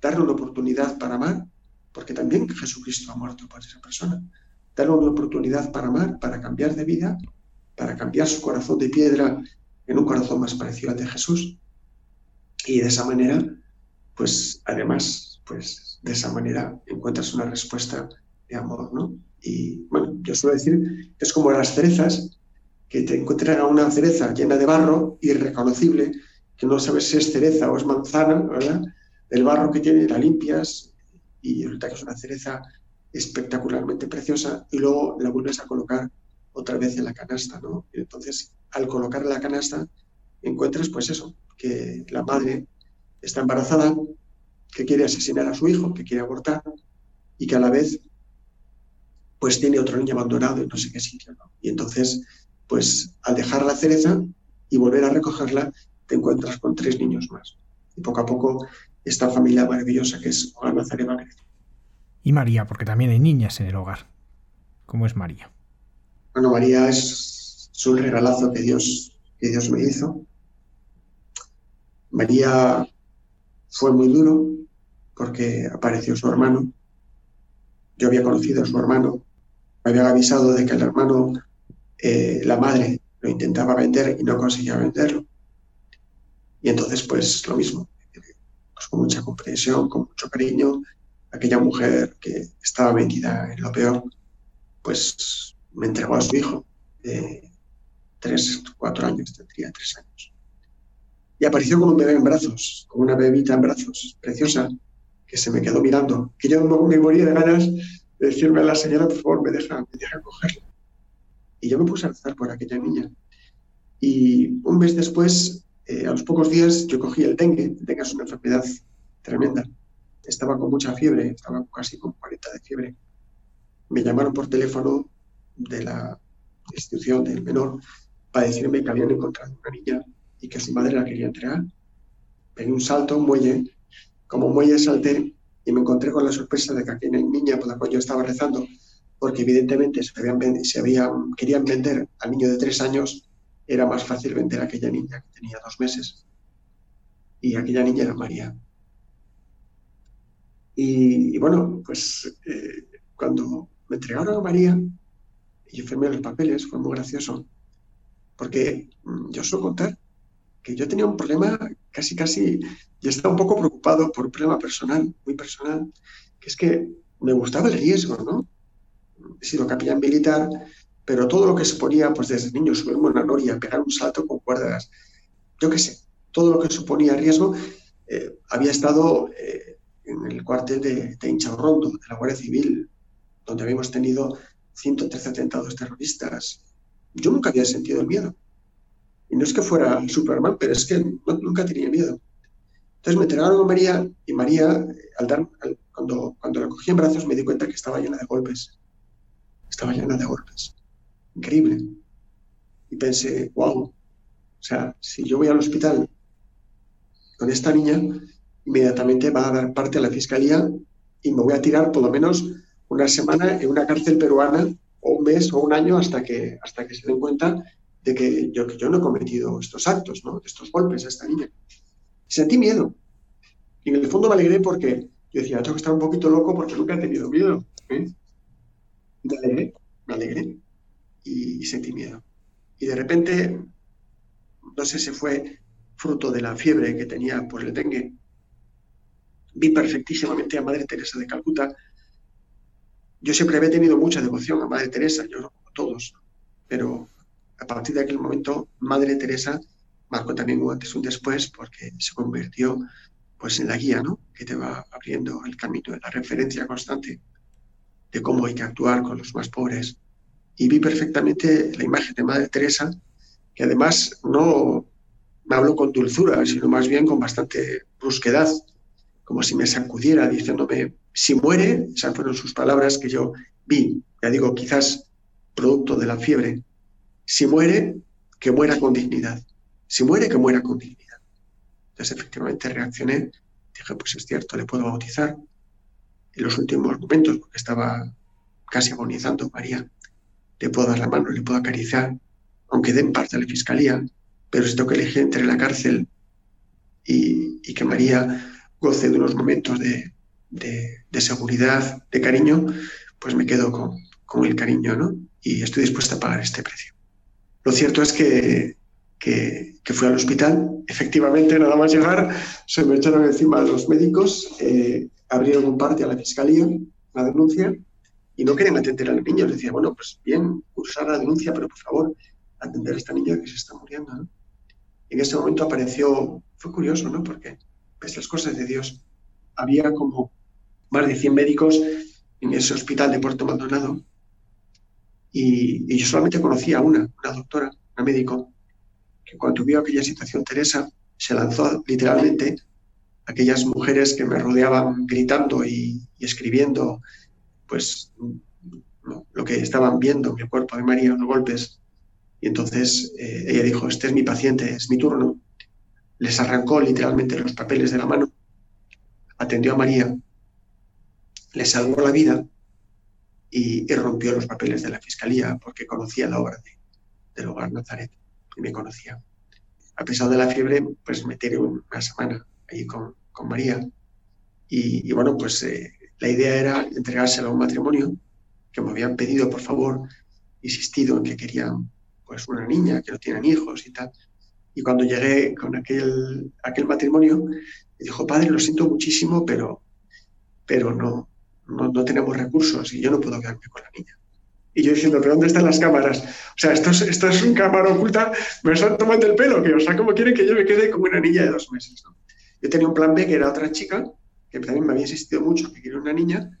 darle una oportunidad para amar, porque también Jesucristo ha muerto por esa persona, darle una oportunidad para amar, para cambiar de vida, para cambiar su corazón de piedra en un corazón más parecido al de Jesús. Y de esa manera, pues además, pues de esa manera encuentras una respuesta de amor, ¿no? Y bueno, yo suelo decir que es como las cerezas, que te encuentran a una cereza llena de barro, irreconocible, que no sabes si es cereza o es manzana, ¿verdad? El barro que tiene la limpias y resulta que es una cereza espectacularmente preciosa y luego la vuelves a colocar otra vez en la canasta, ¿no? Y entonces, al colocar la canasta, encuentras pues eso, que la madre está embarazada, que quiere asesinar a su hijo, que quiere abortar y que a la vez pues tiene otro niño abandonado en no sé qué sitio, ¿no? Y entonces, pues al dejar la cereza y volver a recogerla, te encuentras con tres niños más. Y poco a poco esta familia maravillosa que es Hogar Nazaret Y María, porque también hay niñas en el hogar. ¿Cómo es María? Bueno, María es, un regalazo que Dios, que Dios me hizo. María fue muy duro porque apareció su hermano. Yo había conocido a su hermano. Me habían avisado de que el hermano, eh, la madre, lo intentaba vender y no conseguía venderlo. Y entonces, pues lo mismo, pues, con mucha comprensión, con mucho cariño, aquella mujer que estaba metida en lo peor, pues me entregó a su hijo de tres, cuatro años, tendría tres años. Y apareció con un bebé en brazos, con una bebita en brazos, preciosa, que se me quedó mirando, que yo me moría de ganas de decirme a la señora, por favor, me deja, me deja cogerla. Y yo me puse a rezar por aquella niña. Y un mes después, eh, a los pocos días, yo cogí el dengue. El dengue es una enfermedad tremenda. Estaba con mucha fiebre, estaba casi con 40 de fiebre. Me llamaron por teléfono de la institución del menor para decirme que habían encontrado una niña y que su madre la quería entregar. Pegué un salto, un muelle, como muelle salté y me encontré con la sorpresa de que aquella niña por la cual yo estaba rezando, porque evidentemente se, habían, se habían, querían vender al niño de tres años, era más fácil vender a aquella niña que tenía dos meses. Y aquella niña era María. Y, bueno, pues eh, cuando me entregaron a María, y yo firmé los papeles, fue muy gracioso, porque mm, yo suelo contar que yo tenía un problema casi, casi, y estaba un poco preocupado por un problema personal, muy personal, que es que me gustaba el riesgo, ¿no? He sido capellán militar, pero todo lo que se ponía, pues desde niño, subirme una noria, pegar un salto con cuerdas, yo qué sé, todo lo que suponía riesgo, eh, había estado eh, en el cuartel de, de Rondo, de la Guardia Civil, donde habíamos tenido 113 atentados terroristas. Yo nunca había sentido el miedo. Y no es que fuera Superman, pero es que nunca tenía miedo. Entonces me entregaron a María y María, al dar, cuando, cuando la cogí en brazos, me di cuenta que estaba llena de golpes. Estaba llena de golpes. Increíble. Y pensé, wow, o sea, si yo voy al hospital con esta niña, inmediatamente va a dar parte a la fiscalía y me voy a tirar por lo menos una semana en una cárcel peruana o un mes o un año hasta que, hasta que se den cuenta de que yo, que yo no he cometido estos actos, ¿no? estos golpes a esta niña. Sentí miedo. Y en el fondo me alegré porque yo decía, tengo que estar un poquito loco porque nunca he tenido miedo. ¿eh? Me alegré, me alegré y, y sentí miedo. Y de repente, no sé si fue fruto de la fiebre que tenía por el dengue, vi perfectísimamente a Madre Teresa de Calcuta yo siempre había tenido mucha devoción a Madre Teresa, yo como todos, pero a partir de aquel momento Madre Teresa marcó también un antes y un después porque se convirtió pues en la guía, ¿no? Que te va abriendo el camino, en la referencia constante de cómo hay que actuar con los más pobres. Y vi perfectamente la imagen de Madre Teresa, que además no me habló con dulzura, sino más bien con bastante brusquedad, como si me sacudiera diciéndome, si muere, esas fueron sus palabras que yo vi, ya digo, quizás producto de la fiebre, si muere, que muera con dignidad. Si muere, que muera con dignidad. Entonces, efectivamente, reaccioné, dije, pues es cierto, le puedo bautizar. En los últimos momentos, porque estaba casi agonizando, María, le puedo dar la mano, le puedo acariciar, aunque den parte a la fiscalía, pero si tengo que elegir entre la cárcel y, y que María goce de unos momentos de, de, seguridad, de cariño, pues me quedo con, con, el cariño, ¿no? Y estoy dispuesta a pagar este precio. Lo cierto es que, que, fui al hospital, efectivamente, nada más llegar, se me echaron encima los médicos, eh, abrieron un parte a la fiscalía, la denuncia, y no querían atender al niño. Les decía, bueno, pues bien, cursar la denuncia, pero por favor, atender a esta niña que se está muriendo. Y en ese momento apareció, fue curioso, ¿no? Porque, pese cosas de Dios, había como más de 100 médicos en ese hospital de Puerto Maldonado y, yo solamente conocía a una, una doctora, una médico, que cuando vio aquella situación, Teresa se lanzó literalmente a aquellas mujeres que me rodeaban gritando y, escribiendo, pues lo que estaban viendo en el cuerpo de María, los golpes. Y entonces eh, ella dijo, este es mi paciente, es mi turno. Les arrancó literalmente los papeles de la mano, atendió a María le salvó la vida y, rompió los papeles de la fiscalía porque conocía la obra de, del hogar Nazaret y me conocía. A pesar de la fiebre, pues me tiré una semana ahí con, con María y, bueno, pues eh, la idea era entregársela a un matrimonio que me habían pedido, por favor, insistido en que querían pues una niña, que no tienen hijos y tal. Y cuando llegué con aquel, aquel matrimonio, me dijo, padre, lo siento muchísimo, pero, pero no, no, tenemos recursos y yo no puedo quedarme con la niña. Y yo diciendo, ¿pero dónde están las cámaras? O sea, esto es, esto es una cámara oculta, me están tomando el pelo, que, o sea, ¿cómo quieren que yo me quede como una niña de dos meses? Yo tenía un plan B que era otra chica, que también me había insistido mucho que quería una niña,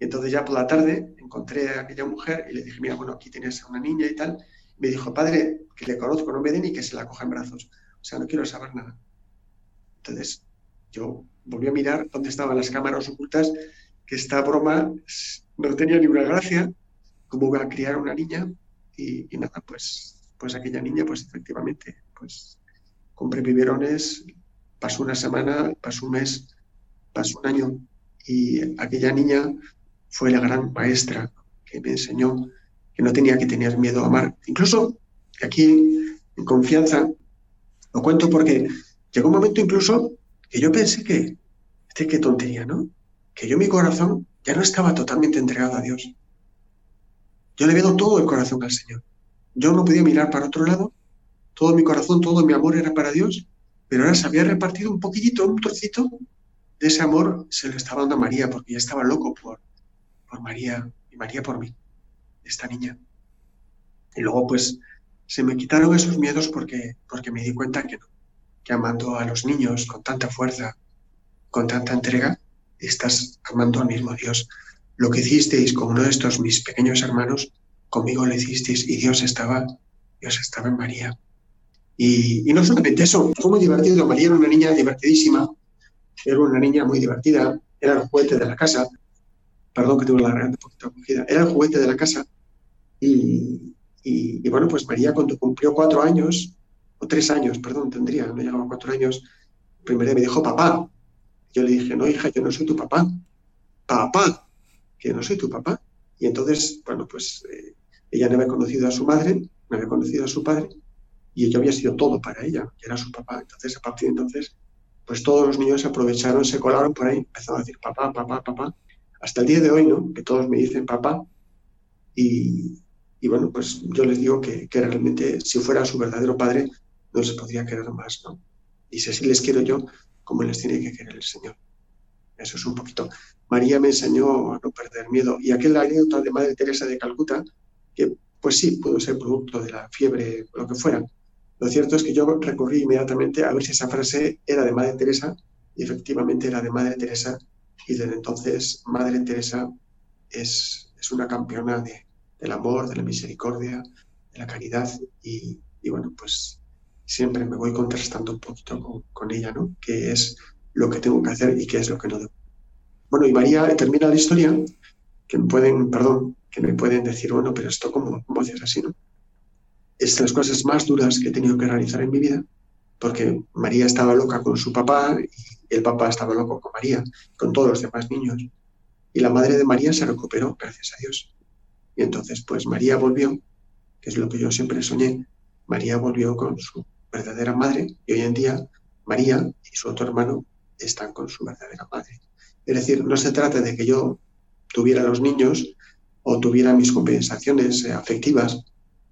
y entonces ya por la tarde encontré a aquella mujer y le dije, mira, bueno, aquí tienes a una niña y tal. me dijo, padre, que le conozco, no me den ni que se la coja en brazos. O sea, no quiero saber nada. Entonces yo volví a mirar dónde estaban las cámaras ocultas que esta broma no tenía ninguna gracia, cómo iba a criar una niña y, nada, pues, pues aquella niña, pues efectivamente, pues compré biberones, pasó una semana, pasó un mes, un año y aquella niña fue la gran maestra que me enseñó que no tenía que tener miedo a amar. Incluso aquí, en confianza, lo cuento porque llegó un momento incluso que yo pensé que, este qué tontería, ¿no? que yo mi corazón ya no estaba totalmente entregado a Dios. Yo le dado todo el corazón al Señor. Yo no podía mirar para otro lado. Todo mi corazón, todo mi amor era para Dios, pero ahora se había repartido un poquitito, un trocito de ese amor, se lo estaba dando a María, porque ya estaba loco por, por María y María por mí, esta niña. Y luego pues se me quitaron esos miedos porque, porque me di cuenta que que amando a los niños con tanta fuerza, con tanta entrega, estás amando al mismo Dios. Lo que hicisteis con uno de estos mis pequeños hermanos, conmigo lo hicisteis y Dios estaba, Dios estaba en María. Y, no solamente eso, fue muy divertido. María era una niña divertidísima, era una niña muy divertida, era el juguete de la casa. Perdón que tengo la garganta un poquito acogida. Era el juguete de la casa. Y, y, bueno, pues María cuando cumplió cuatro años, o tres años, perdón, tendría, no llegaba a cuatro años, primero me dijo, papá, yo le dije, no, hija, yo no soy tu papá. Papá, que no soy tu papá. Y entonces, bueno, pues eh, ella no había conocido a su madre, no había conocido a su padre, y yo había sido todo para ella, que era su papá. Entonces, a partir de entonces, pues todos los niños se aprovecharon, se colaron por ahí, empezaron a decir papá, papá, papá, hasta el día de hoy, ¿no? Que todos me dicen papá. Y, bueno, pues yo les digo que, realmente si fuera su verdadero padre, no se podría querer más, ¿no? Y si así les quiero yo, como les tiene que querer el Señor. Eso es un poquito. María me enseñó a no perder miedo. Y aquel anécdota de Madre Teresa de Calcuta, que pues sí, pudo ser producto de la fiebre lo que fuera. Lo cierto es que yo recorrí inmediatamente a ver si esa frase era de Madre Teresa, y efectivamente era de Madre Teresa, y desde entonces Madre Teresa es, es una campeona de, del amor, de la misericordia, de la caridad, y, bueno, pues siempre me voy contrastando un poquito con, ella, ¿no? ¿Qué es lo que tengo que hacer y qué es lo que no debo? Bueno, y María termina la historia, que me pueden, perdón, que me pueden decir, bueno, pero esto cómo, cómo haces así, ¿no? Es las cosas más duras que he tenido que realizar en mi vida, porque María estaba loca con su papá y el papá estaba loco con María, con todos los demás niños. Y la madre de María se recuperó, gracias a Dios. Y entonces, pues María volvió, que es lo que yo siempre soñé, María volvió con su verdadera madre y hoy en día María y su otro hermano están con su verdadera madre. Es decir, no se trata de que yo tuviera los niños o tuviera mis compensaciones eh, afectivas,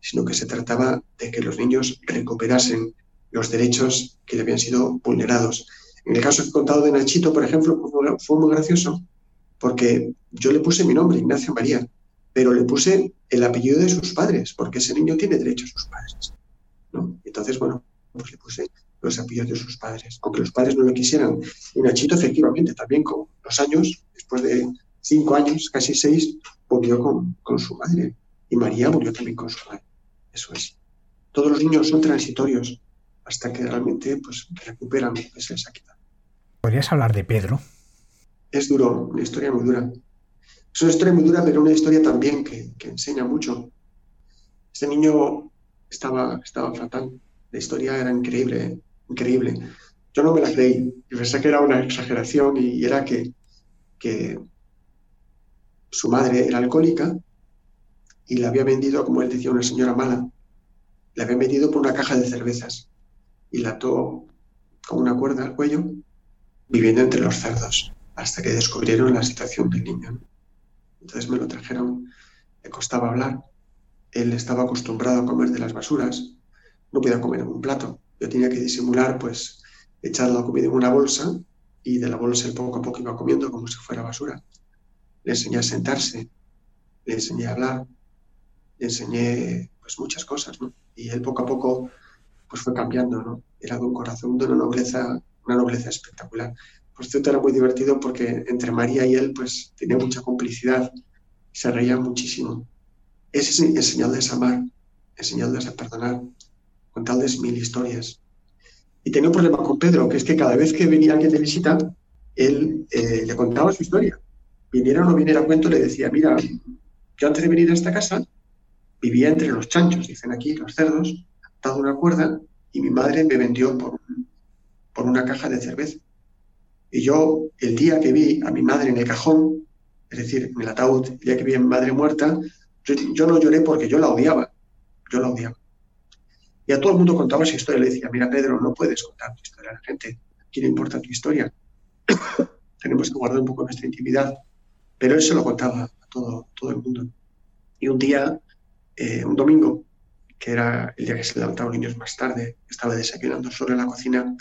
sino que se trataba de que los niños recuperasen los derechos que le habían sido vulnerados. En el caso que he contado de Nachito, por ejemplo, fue muy gracioso porque yo le puse mi nombre, Ignacio María, pero le puse el apellido de sus padres, porque ese niño tiene derecho a sus padres. Entonces, bueno, pues le puse los apellidos de sus padres, aunque los padres no lo quisieran. Y Nachito, efectivamente, también con los años, después de cinco años, casi seis, volvió con, su madre. Y María volvió también con su madre. Eso es. Todos los niños son transitorios hasta que realmente pues, recuperan esa equidad. ¿Podrías hablar de Pedro? Es duro, una historia muy dura. Es una historia muy dura, pero una historia también que, que enseña mucho. Este niño estaba, estaba fatal. La historia era increíble, increíble. Yo no me la creí. Yo pensé que era una exageración y era que, que, su madre era alcohólica y la había vendido, como él decía, una señora mala, la había vendido por una caja de cervezas y la ató con una cuerda al cuello, viviendo entre los cerdos, hasta que descubrieron la situación del niño. Entonces me lo trajeron, le costaba hablar, él estaba acostumbrado a comer de las basuras, no podía comer en un plato, yo tenía que disimular, pues, echar la comida en una bolsa y de la bolsa él poco a poco iba comiendo como si fuera basura. Le enseñé a sentarse, le enseñé a hablar, enseñé pues muchas cosas. Y él poco a poco pues fue cambiando, ¿no? Era de un corazón de una nobleza, una nobleza espectacular. Por cierto, era muy divertido porque entre María y él pues tenía mucha complicidad, se reía muchísimo. Es enseñándoles a amar, enseñándoles a perdonar, contándoles mil historias. Y tenía un problema con Pedro, que es que cada vez que venía alguien de visita, él eh, le contaba su historia. Viniera o no viniera a cuento, le decía, mira, yo antes de venir a esta casa vivía entre los chanchos, dicen aquí, los cerdos, atado una cuerda, y mi madre me vendió por, por una caja de cerveza. Y yo, el día que vi a mi madre en el cajón, es decir, en el ataúd, el día que vi a mi madre muerta, yo, no lloré porque yo la odiaba, yo la odiaba. Y a todo el mundo contaba esa historia. Le decía, mira, Pedro, no puedes contar tu historia a la gente. ¿Quién le importa tu historia? [COUGHS] Tenemos que guardar un poco nuestra intimidad. Pero él se lo contaba a todo, todo el mundo. Y un día eh, un domingo, que era el día que se levantaban niños más tarde, estaba desayunando solo en la cocina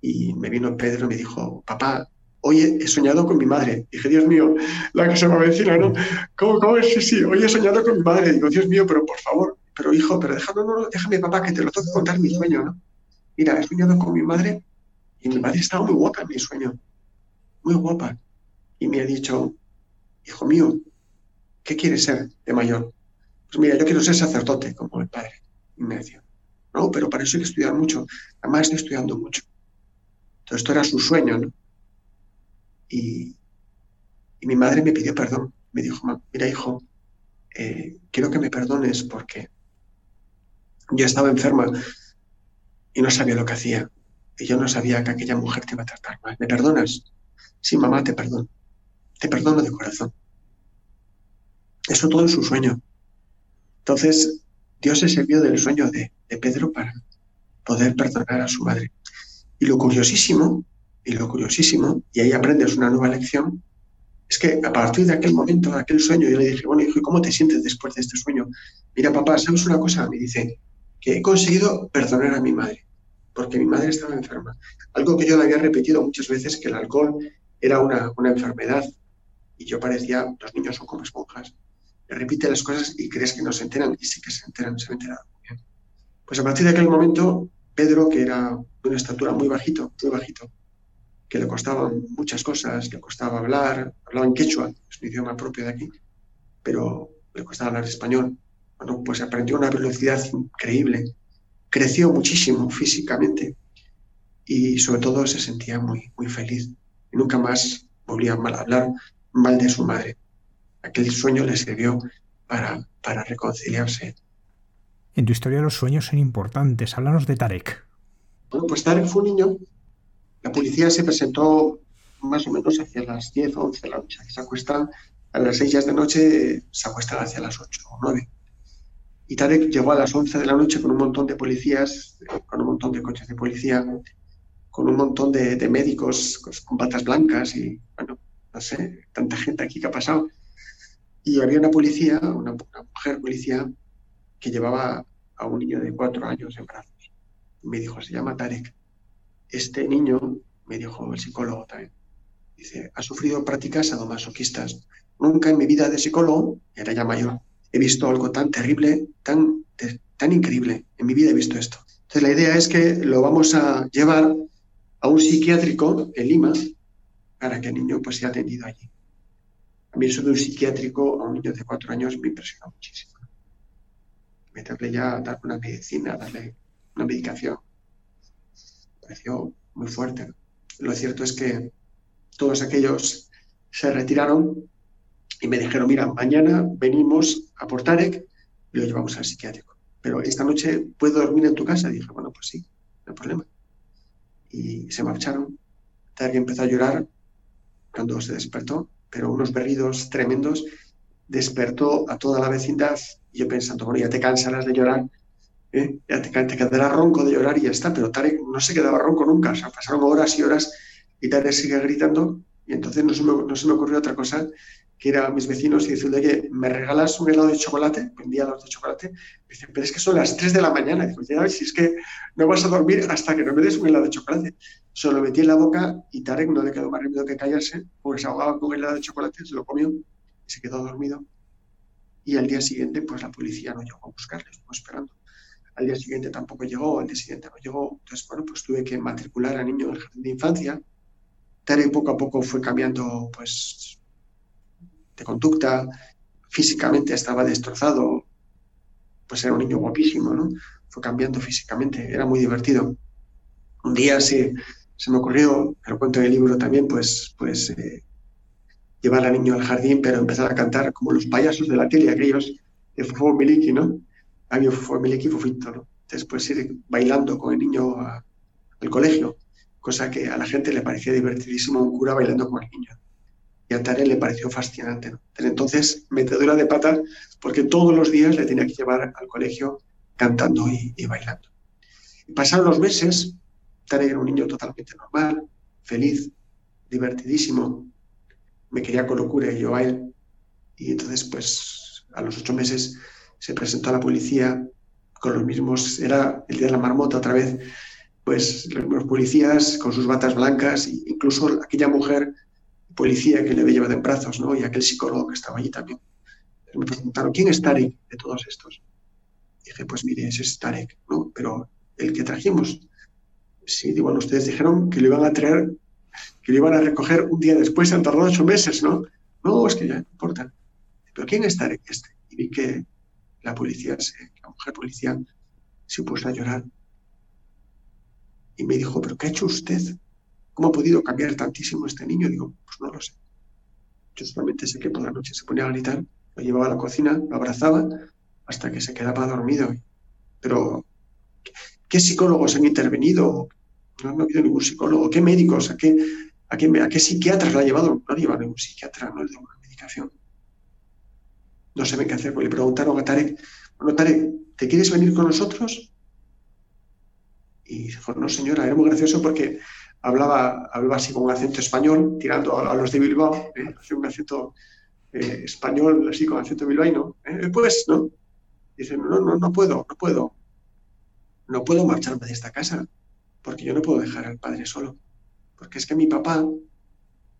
y me vino Pedro y me dijo, papá, hoy he soñado con mi madre. Dije, Dios mío, la que se me avecina, ¿no? ¿Cómo, cómo es? Sí, sí, hoy he soñado con mi madre. Digo, Dios mío, pero por favor, pero hijo, pero déjame, no, déjame, papá, que te lo tengo que contar mi sueño, ¿no? Mira, he soñado con mi madre y mi madre estaba muy guapa en mi sueño, muy guapa. Y me ha dicho, hijo mío, ¿qué quieres ser de mayor? Pues mira, yo quiero ser sacerdote como el padre. Y decía, no, pero para eso hay que estudiar mucho. Además estoy estudiando mucho. Entonces esto era su sueño, ¿no? Y, mi madre me pidió perdón. Me dijo, mira hijo, eh, quiero que me perdones porque yo estaba enferma y no sabía lo que hacía. Y yo no sabía que aquella mujer te iba a tratar mal. ¿Me perdonas? Sí, mamá, te perdono. Te perdono de corazón. Eso todo en su sueño. Entonces, Dios se sirvió del sueño de, Pedro para poder perdonar a su madre. Y lo curiosísimo, y lo curiosísimo, y ahí aprendes una nueva lección, es que a partir de aquel momento, de aquel sueño, yo le dije, bueno, hijo, ¿y cómo te sientes después de este sueño? Mira, papá, ¿sabes una cosa? Me dice, que he conseguido perdonar a mi madre, porque mi madre estaba enferma. Algo que yo le había repetido muchas veces, que el alcohol era una, una enfermedad, y yo parecía, los niños son como esponjas, repite las cosas y crees que no se enteran, y sí que se enteran, se han enterado. Pues a partir de aquel momento, Pedro, que era de una estatura muy bajito, muy bajito, que le costaban muchas cosas, le costaba hablar, hablaba en quechua, es un idioma propio de aquí, pero le costaba hablar español. Bueno, pues aprendió una velocidad increíble, creció muchísimo físicamente y sobre todo se sentía muy, muy feliz. Y nunca más volvía a hablar mal de su madre aquel sueño le sirvió para, para reconciliarse. En tu historia los sueños son importantes. Háblanos de Tarek. Bueno, pues Tarek fue un niño. La policía se presentó más o menos hacia las 10 o 11 de la noche. Se acuestan a las 6 de noche, se acuestan hacia las 8 o 9. Y Tarek llegó a las 11 de la noche con un montón de policías, con un montón de coches de policía, con un montón de, de médicos con batas blancas y, bueno, no sé, tanta gente aquí que ha pasado. Y había una policía, una, mujer policía, que llevaba a un niño de cuatro años en brazos. Me dijo, se llama Tarek. Este niño, me dijo el psicólogo también, dice, ha sufrido prácticas sadomasoquistas. Nunca en mi vida de psicólogo, era ya mayor, he visto algo tan terrible, tan, tan increíble. En mi vida he visto esto. Entonces la idea es que lo vamos a llevar a un psiquiátrico en Lima para que el niño pues sea atendido allí. A mí eso de un psiquiátrico a un niño de cuatro años me impresionó muchísimo. Meterle ya, darle una medicina, darle una medicación, pareció muy fuerte. Lo cierto es que todos aquellos se retiraron y me dijeron, mira, mañana venimos a Portarec y lo llevamos al psiquiátrico. Pero esta noche puedo dormir en tu casa. Y dije, bueno, pues sí, no hay problema. Y se marcharon. Tarek empezó a llorar cuando se despertó pero unos berridos tremendos, despertó a toda la vecindad y yo pensando, bueno, ya te cansarás de llorar, ¿eh? ya te, te, ronco de llorar y ya está, pero Tarek no se quedaba ronco nunca, pasaron horas y horas y Tarek sigue gritando y entonces no se me, no se me ocurrió otra cosa que ir a mis vecinos y decirle, oye, ¿me regalas un helado de chocolate? Vendía helados de chocolate. Me dicen, pero es que son las 3 de la mañana. Digo, ya, si es que no vas a dormir hasta que no me des un helado de chocolate. Solo metí en la boca y Tarek no le quedó más remedio que callarse, porque se ahogaba con el helado de chocolate, se lo comió y se quedó dormido. Y al día siguiente, pues la policía no llegó a buscarle, estuvo esperando. Al día siguiente tampoco llegó, al día siguiente no llegó. Entonces, bueno, pues tuve que matricular al niño en el jardín de infancia. Tarek poco a poco fue cambiando, pues, de conducta, físicamente estaba destrozado, pues era un niño guapísimo, ¿no? Fue cambiando físicamente, era muy divertido. Un día se, se me ocurrió, lo cuento en el libro también, pues, pues eh, llevar al niño al jardín, pero empezar a cantar como los payasos de la tele, aquellos de Fufo Miliki, ¿no? Había Fufo Miliki y Fufito, ¿no? Después ir bailando con el niño al colegio, cosa que a la gente le parecía divertidísimo un cura bailando con el niño y a Tare le pareció fascinante. entonces, metedura de pata, porque todos los días le tenía que llevar al colegio cantando y, bailando. Y pasaron los meses, Tare era un niño totalmente normal, feliz, divertidísimo, me quería con locura y yo a él. Y entonces, pues, a los ocho meses se presentó a la policía con los mismos, era el día de la marmota otra vez, pues los mismos policías con sus batas blancas, e incluso aquella mujer policía que le llevado en brazos, ¿no? Y aquel psicólogo que estaba allí también. me preguntaron, ¿quién es Tarek de todos estos? dije, pues mire, ese es Tarek, ¿no? Pero el que trajimos, sí, igual ustedes dijeron que lo iban a traer, que lo iban a recoger un día después, han tardado ocho meses, ¿no? No, es que ya no importa. Pero ¿quién es Tarek este? Y vi que la policía, la mujer policía, se puso a llorar. Y me dijo, ¿pero qué ha hecho usted? ¿Cómo ha podido cambiar tantísimo este niño? Digo, pues no lo sé. Yo solamente sé que por la noche se ponía a gritar, lo llevaba a la cocina, lo abrazaba hasta que se quedaba dormido. Pero, ¿qué psicólogos han intervenido? No, ha habido ningún psicólogo. ¿Qué médicos? ¿A qué, a qué, a qué psiquiatras lo ha llevado? No lleva ningún psiquiatra, no le da una medicación. No saben qué hacer. Pues le preguntaron a Tarek, bueno, Tarek, ¿te quieres venir con nosotros? Y dijo, no, señora, era muy gracioso porque hablaba, hablaba así con un acento español, tirando a, los de Bilbao, ¿eh? hacía un acento eh, español así con acento bilbaíno. ¿eh? Pues, ¿no? Dice, no, no, no puedo, no puedo. No puedo marcharme de esta casa, porque yo no puedo dejar al padre solo. Porque es que mi papá,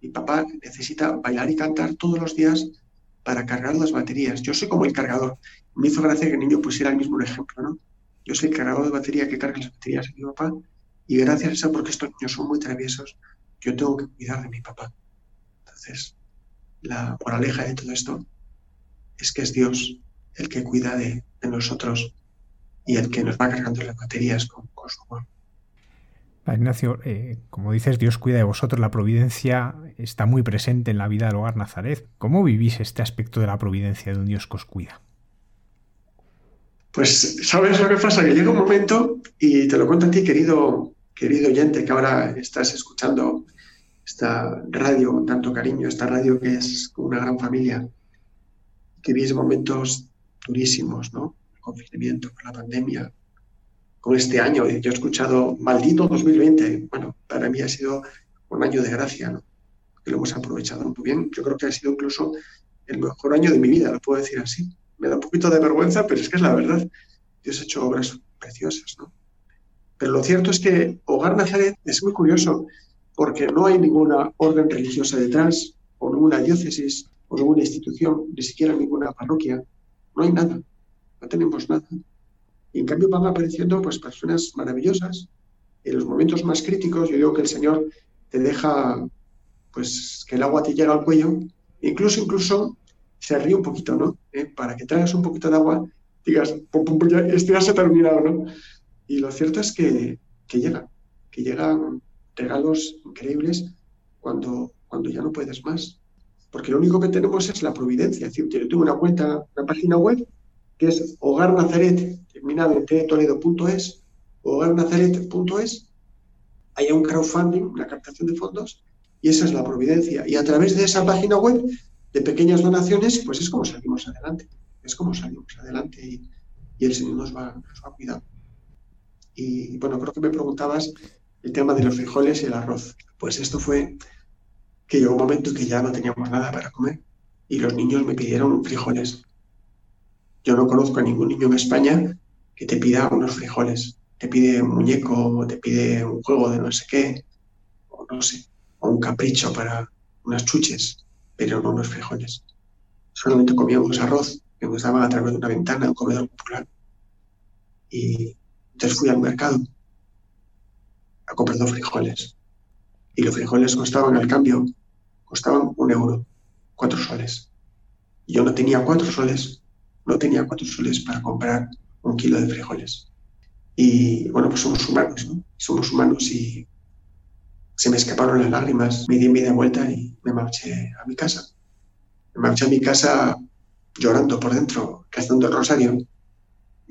mi papá necesita bailar y cantar todos los días para cargar las baterías. Yo soy como el cargador. Me hizo gracia que el niño pusiera el mismo ejemplo, ¿no? Yo soy el cargador de batería que carga las baterías mi papá y gracias a eso, porque estos niños son muy traviesos, yo tengo que cuidar de mi papá. Entonces, la moraleja de todo esto es que es Dios el que cuida de, nosotros y el que nos va cargando las baterías con, su amor. Ignacio, eh, como dices, Dios cuida de vosotros, la providencia está muy presente en la vida del hogar Nazaret. ¿Cómo vivís este aspecto de la providencia de un Dios que os cuida? Pues, ¿sabes lo que pasa? Que llega un momento, y te lo cuento a ti, querido querido oyente que ahora estás escuchando esta radio con tanto cariño, esta radio que es como una gran familia, que vive momentos durísimos, ¿no? El confinamiento, con la pandemia, con este año. Yo he escuchado maldito 2020. Bueno, para mí ha sido un año de gracia, ¿no? Que lo hemos aprovechado muy bien. Yo creo que ha sido incluso el mejor año de mi vida, lo puedo decir así. Me da un poquito de vergüenza, pero es que es la verdad. Dios ha hecho obras preciosas, ¿no? Pero lo cierto es que Hogar Nazaret es muy curioso porque no hay ninguna orden religiosa detrás, o ninguna diócesis, o ninguna institución, ni siquiera ninguna parroquia. No hay nada, no tenemos nada. Y en cambio van apareciendo pues, personas maravillosas. En los momentos más críticos, yo digo que el Señor te deja pues que el agua te llega al cuello, incluso, incluso se ríe un poquito, ¿no? Eh, para que traigas un poquito de agua, digas, pum, pum, ya, esto ya se ha terminado, ¿no? Y lo cierto es que, que llegan, que llegan regalos increíbles cuando, cuando ya no puedes más. Porque lo único que tenemos es la providencia. Es decir, yo tengo una cuenta, una página web que es Hogar Nazaret, terminado en toledo.es, hogarnazaret.es. Hay un crowdfunding, una captación de fondos, Y esa es la providencia. Y a través de esa página web de pequeñas donaciones, pues es como salimos adelante. Es como salimos adelante y, el Señor nos va, nos va a cuidar. Y bueno, creo que me preguntabas el tema de los frijoles y el arroz. Pues esto fue que llegó un momento que ya no teníamos nada para comer y los niños me pidieron frijoles. Yo no conozco a ningún niño en España que te pida unos frijoles. Te pide un muñeco, te pide un juego de no sé qué, o no sé, o un capricho para unas chuches, pero no unos frijoles. Solamente comíamos arroz que nos daban a través de una ventana, un comedor popular. Y entonces fui al mercado a comprar dos frijoles. Y los frijoles costaban al cambio, costaban un euro cuatro soles. Yo no tenía cuatro soles, no tenía cuatro soles para comprar un kilo de frijoles. Y bueno, pues somos humanos, ¿no? Somos humanos y se me escaparon las lágrimas, me di media vuelta y me marché a mi casa. Me marché a mi casa llorando por dentro, rezando el rosario.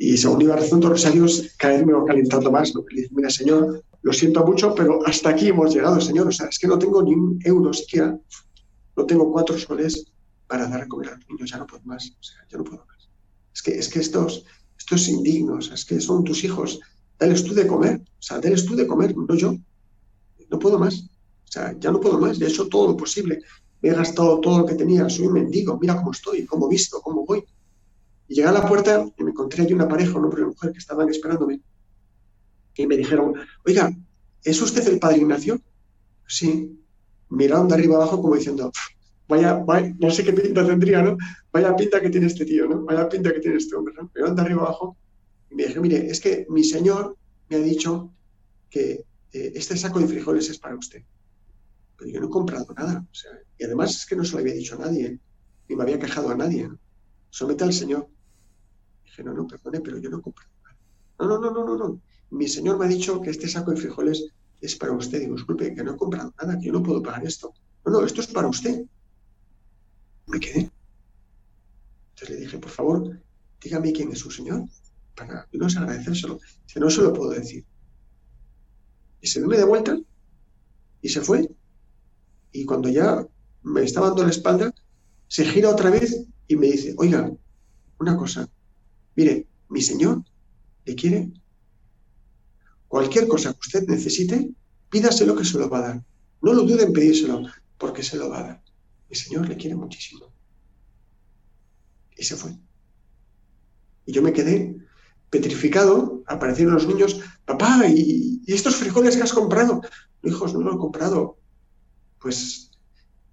Y según iba rezando rosarios, caerme o calentando más. ¿no? Le dije, mira, Señor, lo siento mucho, pero hasta aquí hemos llegado, Señor. O sea, es que no tengo ni un euro siquiera no tengo cuatro soles para dar a comer a los niños, ya no puedo más, o sea, ya no puedo más. Es que, es que estos, estos indignos, es que son tus hijos, dales tú de comer, o sea, dales tú de comer, no yo, no puedo más, o sea, ya no puedo más, he hecho todo lo posible, me he gastado todo lo que tenía, soy un mendigo, mira cómo estoy, cómo visto, cómo voy. Y llegué a la puerta y me encontré allí una pareja, un hombre y una mujer que estaban esperándome. Y me dijeron, oiga, ¿es usted el padre Ignacio? Sí miraron de arriba abajo como diciendo, vaya, no sé qué pinta tendría, ¿no? Vaya pinta que tiene este tío, ¿no? Vaya pinta que tiene este hombre, ¿no? Miraron de arriba abajo y me dije, mire, es que mi señor me ha dicho que eh, este saco de frijoles es para usted. Pero yo no he comprado nada. Y además es que no se lo había dicho a nadie, ni me había quejado a nadie. Somete al Señor. No, no, perdone, pero yo no nada. No, no, no, no, no, no. Mi señor me ha dicho que este saco de frijoles es para usted. Digo, disculpe, que no he comprado nada, que yo no puedo pagar esto. No, no, esto es para usted. Me quedé. Entonces le dije, por favor, dígame quién es su señor, para no agradecérselo. Que no se lo puedo decir. Y se dio de vuelta y se fue. Y cuando ya me estaba dando la espalda, se gira otra vez y me dice, oiga, una cosa, mire, mi señor le quiere Cualquier cosa que usted necesite, pídaselo que se lo va a dar. No lo dude en pedírselo, porque se lo va a dar. Mi Señor le quiere muchísimo. Y se fue. Y yo me quedé petrificado. Aparecieron los niños, papá, ¿y, estos frijoles que has comprado? Hijos, no los he comprado. Pues,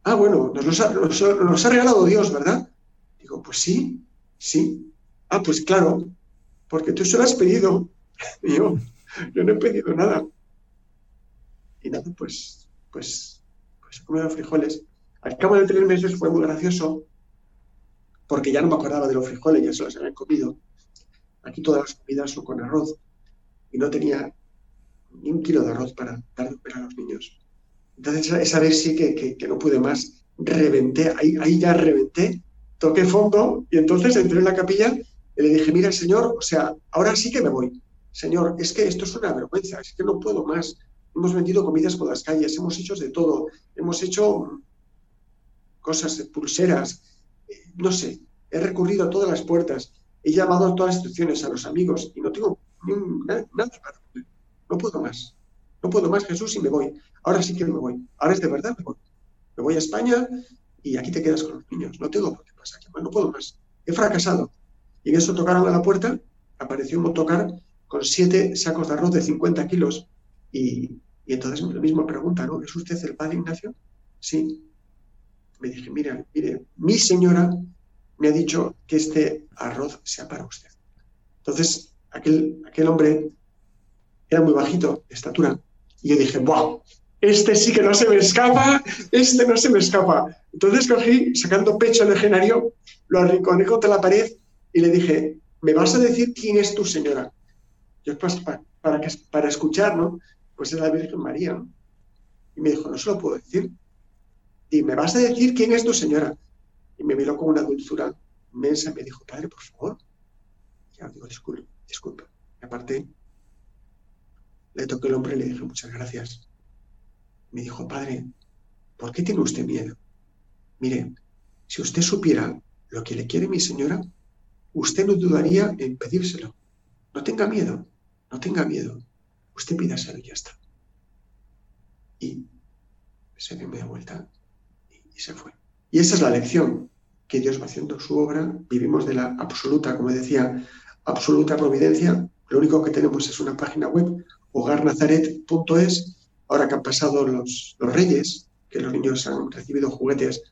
ah, bueno, nos los, ha, ha regalado Dios, ¿verdad? Digo, pues sí, sí. Ah, pues claro, porque tú se lo has pedido. [LAUGHS] Yo, yo no he pedido nada. Y nada, pues, pues, pues comí los frijoles. Al cabo de tres meses fue muy gracioso, porque ya no me acordaba de los frijoles, ya se los habían comido. Aquí todas las comidas son con arroz, y no tenía ni un kilo de arroz para dar de comer a los niños. Entonces, esa vez sí que, que, no pude más. Reventé, ahí, ahí ya reventé, toqué fondo, y entonces entré en la capilla y le dije, mira, Señor, o sea, ahora sí que me voy. Señor, es que esto es una vergüenza, es que no puedo más. Hemos vendido comidas por las calles, hemos hecho de todo, hemos hecho cosas, pulseras, eh, no sé, he recurrido a todas las puertas, he llamado a todas las instituciones, a los amigos, y no tengo nada para No puedo más, no puedo más, Jesús, y me voy. Ahora sí que me voy, ahora es de verdad, me voy. Me voy a España y aquí te quedas con los niños. No tengo por qué pasar, no puedo más. He fracasado. Y en eso tocaron a la puerta, apareció un motocar con siete sacos de arroz de 50 kilos. Y, entonces la misma pregunta, ¿no? ¿Es usted el padre Ignacio? Sí. Me dije, mira, mire, mi señora me ha dicho que este arroz sea para usted. Entonces, aquel, aquel hombre era muy bajito de estatura. Y yo dije, ¡wow! Este sí que no se me escapa, este no se me escapa. Entonces cogí, sacando pecho legionario, lo arrinconé contra la pared y le dije, ¿me vas a decir quién es tu señora? Yo pues, para, para, escuchar, ¿no? Pues es la Virgen María. Y me dijo, no se lo puedo decir. Y me vas a decir quién es tu señora. Y me miró con una dulzura inmensa y me dijo, padre, por favor. Y ya digo, disculpe, disculpe. Y aparte, le toqué el hombro y le dije, muchas gracias. Me dijo, padre, ¿Por qué tiene usted miedo? Mire, si usted supiera lo que le quiere mi señora, usted no dudaría en pedírselo. No tenga miedo, no tenga miedo. Usted pídaselo y ya está. Y se dio media vuelta y, se fue. Y esa es la lección que Dios va haciendo su obra. Vivimos de la absoluta, como decía, absoluta providencia. Lo único que tenemos es una página web, hogarnazaret.es. Ahora que han pasado los, los reyes, que los niños han recibido juguetes,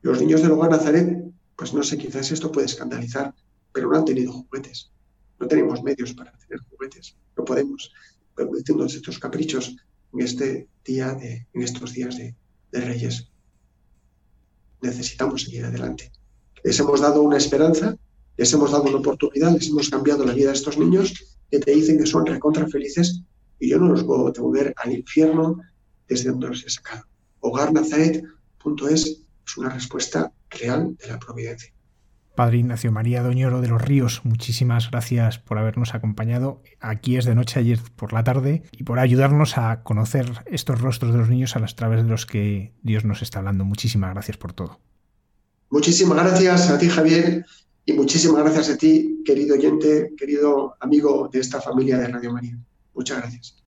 los niños del hogar Nazaret, pues no sé, quizás esto puede escandalizar, pero no han tenido juguetes. No tenemos medios para tener juguetes. No podemos permitirnos estos caprichos en este día de, en estos días de, Reyes. Necesitamos seguir adelante. Les hemos dado una esperanza, les hemos dado una oportunidad, les hemos cambiado la vida a estos niños que te dicen que son recontra felices y yo no los puedo devolver al infierno desde donde los he sacado. Hogarnazaret.es es una respuesta real de la providencia. Padre Ignacio María Doñoro de los Ríos, muchísimas gracias por habernos acompañado. Aquí es de noche, ayer por la tarde, y por ayudarnos a conocer estos rostros de los niños a las través de los que Dios nos está hablando. Muchísimas gracias por todo. Muchísimas gracias a ti, Javier, y muchísimas gracias a ti, querido oyente, querido amigo de esta familia de Radio María. Muchas gracias.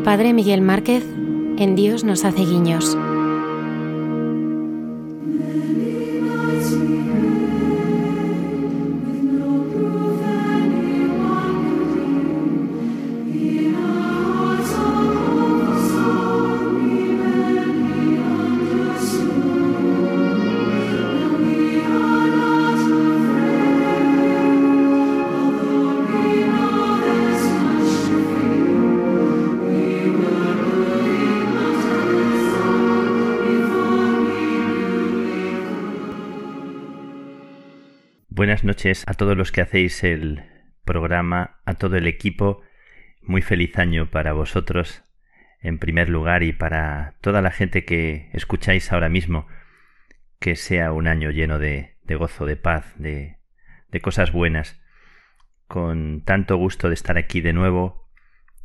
El padre Miguel Márquez en Dios nos hace guiños. A todos los que hacéis el programa, a todo el equipo. Muy feliz año para vosotros, en primer lugar, y para toda la gente que escucháis ahora mismo. Que sea un año lleno de, gozo, de paz, de, de cosas buenas. Con tanto gusto de estar aquí de nuevo,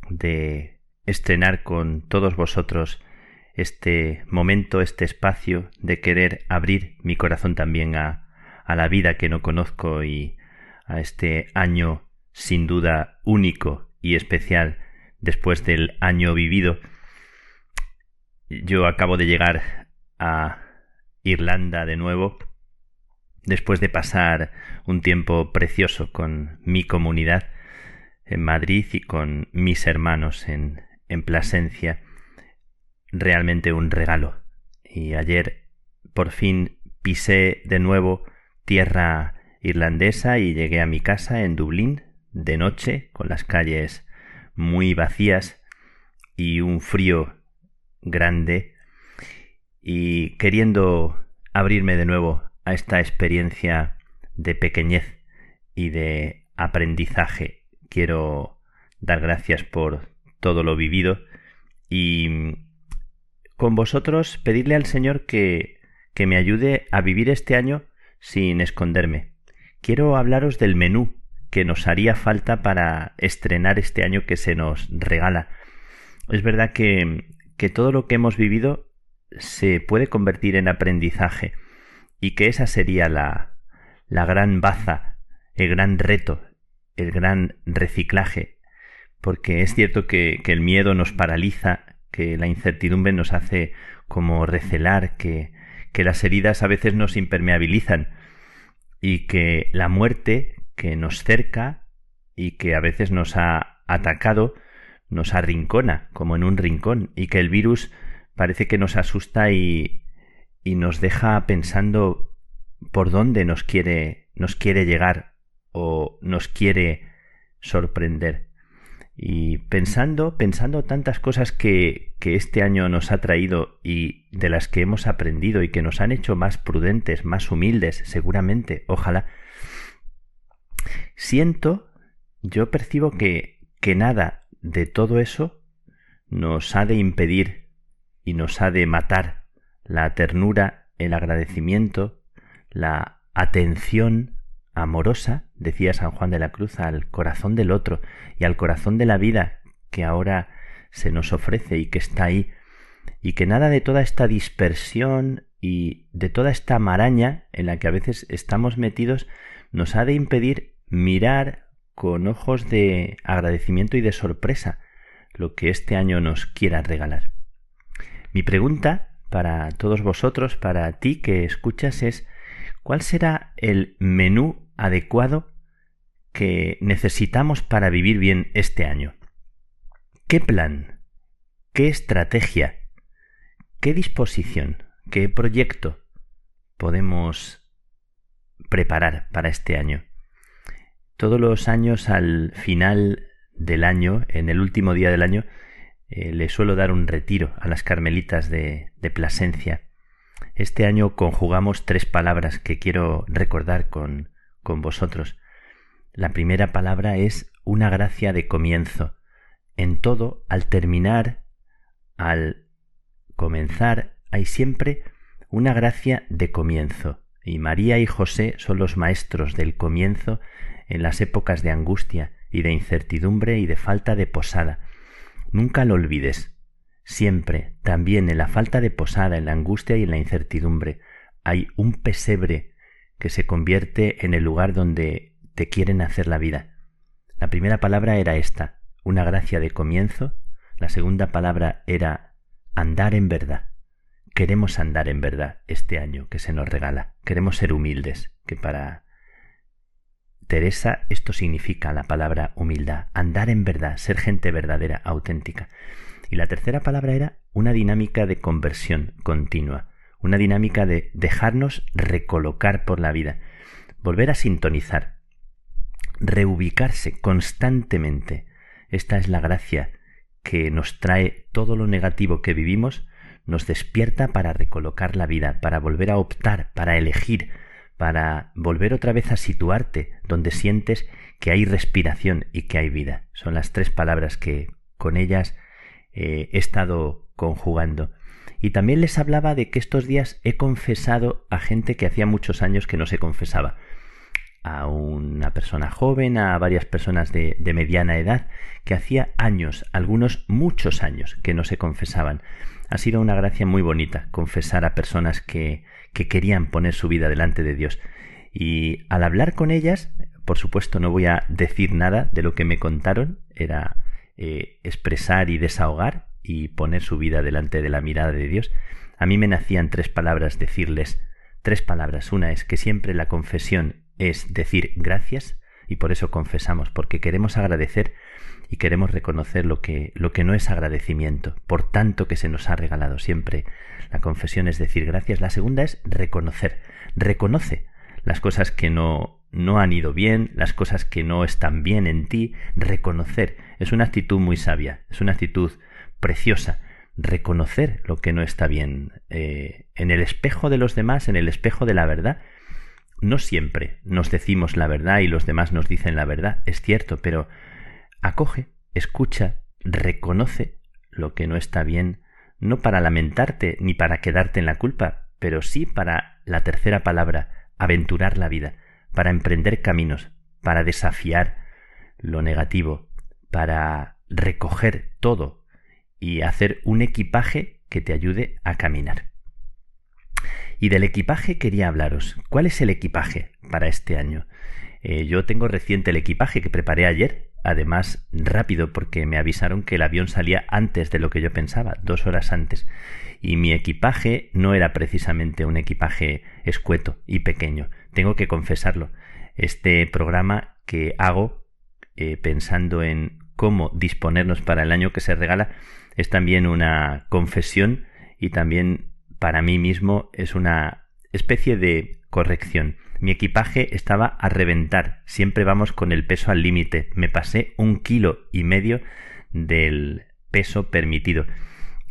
de estrenar con todos vosotros este momento, este espacio, de querer abrir mi corazón también a, a la vida que no conozco y a este año sin duda único y especial después del año vivido. Yo acabo de llegar a Irlanda de nuevo después de pasar un tiempo precioso con mi comunidad en Madrid y con mis hermanos en, en Plasencia. Realmente un regalo. Y ayer por fin pisé de nuevo tierra irlandesa y llegué a mi casa en Dublín de noche con las calles muy vacías y un frío grande y queriendo abrirme de nuevo a esta experiencia de pequeñez y de aprendizaje. Quiero dar gracias por todo lo vivido y con vosotros pedirle al Señor que, que me ayude a vivir este año sin esconderme. Quiero hablaros del menú que nos haría falta para estrenar este año que se nos regala. Es verdad que, que todo lo que hemos vivido se puede convertir en aprendizaje y que esa sería la, la gran baza, el gran reto, el gran reciclaje, porque es cierto que, que el miedo nos paraliza, que la incertidumbre nos hace como recelar, que, que las heridas a veces nos impermeabilizan y que la muerte que nos cerca y que a veces nos ha atacado nos arrincona como en un rincón y que el virus parece que nos asusta y, y nos deja pensando por dónde nos quiere nos quiere llegar o nos quiere sorprender. Y pensando, pensando tantas cosas que, que este año nos ha traído y de las que hemos aprendido y que nos han hecho más prudentes, más humildes, seguramente, ojalá, siento, yo percibo que, que nada de todo eso nos ha de impedir y nos ha de matar la ternura, el agradecimiento, la atención amorosa, decía San Juan de la Cruz, al corazón del otro y al corazón de la vida que ahora se nos ofrece y que está ahí, y que nada de toda esta dispersión y de toda esta maraña en la que a veces estamos metidos nos ha de impedir mirar con ojos de agradecimiento y de sorpresa lo que este año nos quiera regalar. Mi pregunta para todos vosotros, para ti que escuchas, es ¿cuál será el menú adecuado que necesitamos para vivir bien este año. ¿Qué plan? ¿Qué estrategia? ¿Qué disposición? ¿Qué proyecto podemos preparar para este año? Todos los años al final del año, en el último día del año, eh, le suelo dar un retiro a las carmelitas de, de Plasencia. Este año conjugamos tres palabras que quiero recordar con, con vosotros. La primera palabra es una gracia de comienzo. En todo, al terminar, al comenzar, hay siempre una gracia de comienzo. Y María y José son los maestros del comienzo en las épocas de angustia y de incertidumbre y de falta de posada. Nunca lo olvides. Siempre, también en la falta de posada, en la angustia y en la incertidumbre, hay un pesebre que se convierte en el lugar donde te quieren hacer la vida. La primera palabra era esta, una gracia de comienzo. La segunda palabra era andar en verdad. Queremos andar en verdad este año que se nos regala. Queremos ser humildes, que para Teresa esto significa la palabra humildad, andar en verdad, ser gente verdadera, auténtica. Y la tercera palabra era una dinámica de conversión continua una dinámica de dejarnos recolocar por la vida, volver a sintonizar, reubicarse constantemente. Esta es la gracia que nos trae todo lo negativo que vivimos, nos despierta para recolocar la vida, para volver a optar, para elegir, para volver otra vez a situarte donde sientes que hay respiración y que hay vida. Son las tres palabras que con ellas eh, he estado conjugando. Y también les hablaba de que estos días he confesado a gente que hacía muchos años que no se confesaba. A una persona joven, a varias personas de, de mediana edad, que hacía años, algunos muchos años, que no se confesaban. Ha sido una gracia muy bonita confesar a personas que, que querían poner su vida delante de Dios. Y al hablar con ellas, por supuesto no voy a decir nada de lo que me contaron, era eh, expresar y desahogar, y poner su vida delante de la mirada de Dios, a mí me nacían tres palabras decirles, tres palabras. Una es que siempre la confesión es decir gracias y por eso confesamos, porque queremos agradecer y queremos reconocer lo que, lo que no es agradecimiento, por tanto que se nos ha regalado siempre. La confesión es decir gracias. La segunda es reconocer. Reconoce las cosas que no, no han ido bien, las cosas que no están bien en ti. Reconocer es una actitud muy sabia, es una actitud preciosa reconocer lo que no está bien. Eh, en el espejo de los demás, en el espejo de la verdad, no siempre nos decimos la verdad y los demás nos dicen la verdad, es cierto, pero acoge, escucha, reconoce lo que no está bien, no para lamentarte ni para quedarte en la culpa, pero sí para la tercera palabra, aventurar la vida, para emprender caminos, para desafiar lo negativo, para recoger todo y hacer un equipaje que te ayude a caminar. Y del equipaje quería hablaros. ¿Cuál es el equipaje para este año? Eh, yo tengo reciente el equipaje que preparé ayer, además rápido porque me avisaron que el avión salía antes de lo que yo pensaba, dos horas antes. Y mi equipaje no era precisamente un equipaje escueto y pequeño, tengo que confesarlo. Este programa que hago eh, pensando en cómo disponernos para el año que se regala es también una confesión y también para mí mismo es una especie de corrección. Mi equipaje estaba a reventar, siempre vamos con el peso al límite. Me pasé un kilo y medio del peso permitido.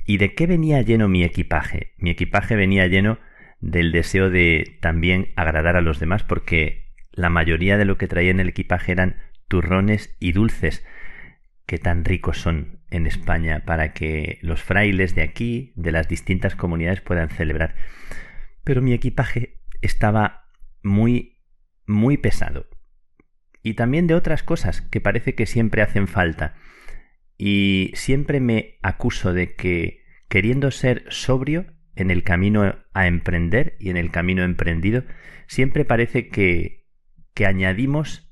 ¿Y de qué venía lleno mi equipaje? Mi equipaje venía lleno del deseo de también agradar a los demás porque la mayoría de lo que traía en el equipaje eran turrones y dulces que tan ricos son en España para que los frailes de aquí, de las distintas comunidades, puedan celebrar. Pero mi equipaje estaba muy, muy pesado. Y también de otras cosas que parece que siempre hacen falta. Y siempre me acuso de que, queriendo ser sobrio en el camino a emprender y en el camino emprendido, siempre parece que, que añadimos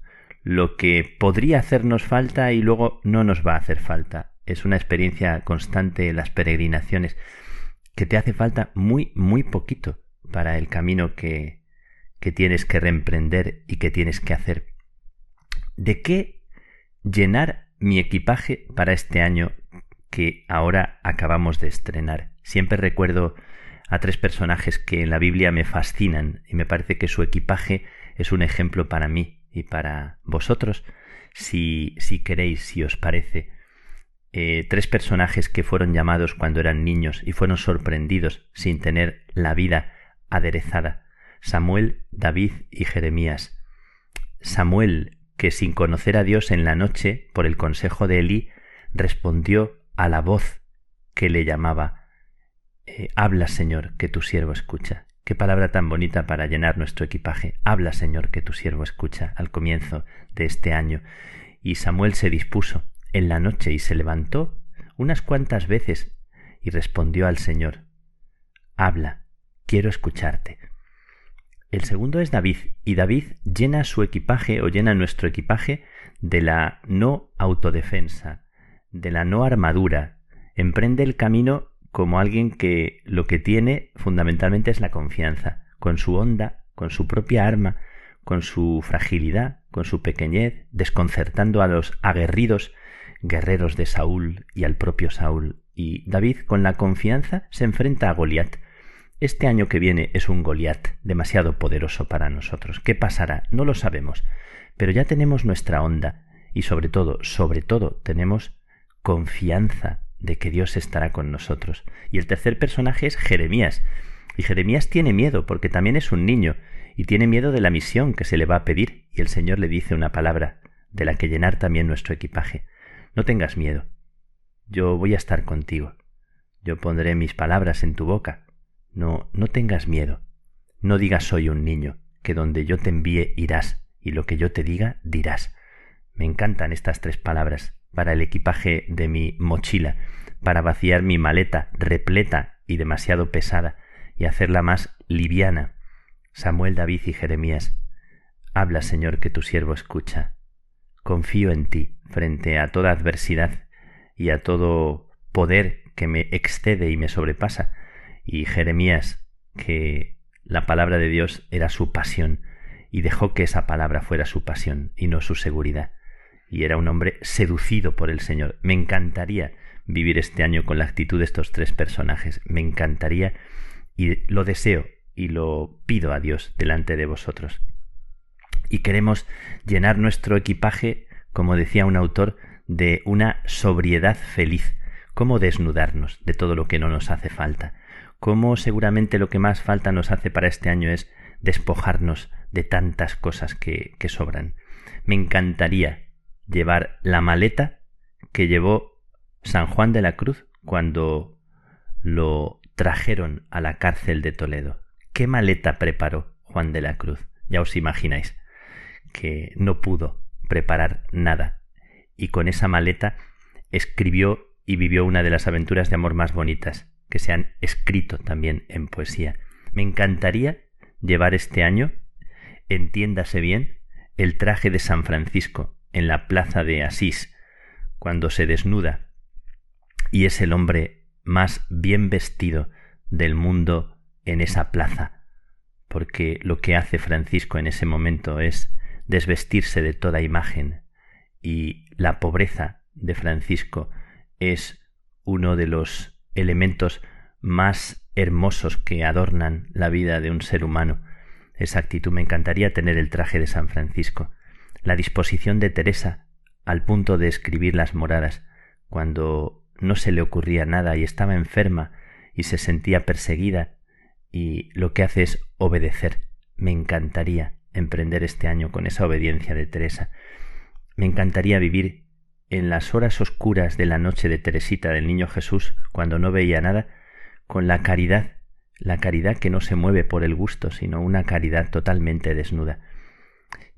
lo que podría hacernos falta y luego no nos va a hacer falta. Es una experiencia constante las peregrinaciones que te hace falta muy, muy poquito para el camino que, que tienes que reemprender y que tienes que hacer. ¿De qué llenar mi equipaje para este año que ahora acabamos de estrenar? Siempre recuerdo a tres personajes que en la Biblia me fascinan y me parece que su equipaje es un ejemplo para mí y para vosotros, si, si queréis, si os parece, eh, tres personajes que fueron llamados cuando eran niños y fueron sorprendidos sin tener la vida aderezada, Samuel, David y Jeremías. Samuel, que sin conocer a Dios en la noche, por el consejo de Elí, respondió a la voz que le llamaba eh, Habla, Señor, que tu siervo escucha. Qué palabra tan bonita para llenar nuestro equipaje. Habla, Señor, que tu siervo escucha al comienzo de este año. Y Samuel se dispuso en la noche y se levantó unas cuantas veces y respondió al Señor, Habla, quiero escucharte. El segundo es David, y David llena su equipaje o llena nuestro equipaje de la no autodefensa, de la no armadura, emprende el camino como alguien que lo que tiene fundamentalmente es la confianza, con su onda, con su propia arma, con su fragilidad, con su pequeñez, desconcertando a los aguerridos guerreros de Saúl y al propio Saúl. Y David, con la confianza, se enfrenta a Goliat. Este año que viene es un Goliat demasiado poderoso para nosotros. ¿Qué pasará? No lo sabemos. Pero ya tenemos nuestra onda y sobre todo, sobre todo, tenemos confianza de que Dios estará con nosotros. Y el tercer personaje es Jeremías. Y Jeremías tiene miedo porque también es un niño y tiene miedo de la misión que se le va a pedir y el Señor le dice una palabra de la que llenar también nuestro equipaje. No tengas miedo. Yo voy a estar contigo. Yo pondré mis palabras en tu boca. No, no tengas miedo. No digas soy un niño, que donde yo te envíe irás, y lo que yo te diga dirás. Me encantan estas tres palabras para el equipaje de mi mochila, para vaciar mi maleta repleta y demasiado pesada y hacerla más liviana. Samuel, David y Jeremías, habla, Señor, que tu siervo escucha. Confío en ti frente a toda adversidad y a todo poder que me excede y me sobrepasa. Y Jeremías, que la palabra de Dios era su pasión, y dejó que esa palabra fuera su pasión y no su seguridad y era un hombre seducido por el Señor. Me encantaría vivir este año con la actitud de estos tres personajes. Me encantaría y lo deseo y lo pido a Dios delante de vosotros. Y queremos llenar nuestro equipaje, como decía un autor, de una sobriedad feliz, cómo desnudarnos de todo lo que no nos hace falta, cómo seguramente lo que más falta nos hace para este año es despojarnos de tantas cosas que, que sobran. Me encantaría llevar la maleta que llevó San Juan de la Cruz cuando lo trajeron a la cárcel de Toledo. ¿Qué maleta preparó Juan de la Cruz? Ya os imagináis que no pudo preparar nada y con esa maleta escribió y vivió una de las aventuras de amor más bonitas que se han escrito también en poesía. Me encantaría llevar este año, entiéndase bien, el traje de San Francisco en la plaza de Asís, cuando se desnuda y es el hombre más bien vestido del mundo en esa plaza, porque lo que hace Francisco en ese momento es desvestirse de toda imagen y la pobreza de Francisco es uno de los elementos más hermosos que adornan la vida de un ser humano. Esa actitud me encantaría tener el traje de San Francisco, la disposición de Teresa al punto de escribir las moradas, cuando no se le ocurría nada y estaba enferma y se sentía perseguida y lo que hace es obedecer. Me encantaría emprender este año con esa obediencia de Teresa. Me encantaría vivir en las horas oscuras de la noche de Teresita del Niño Jesús, cuando no veía nada, con la caridad, la caridad que no se mueve por el gusto, sino una caridad totalmente desnuda.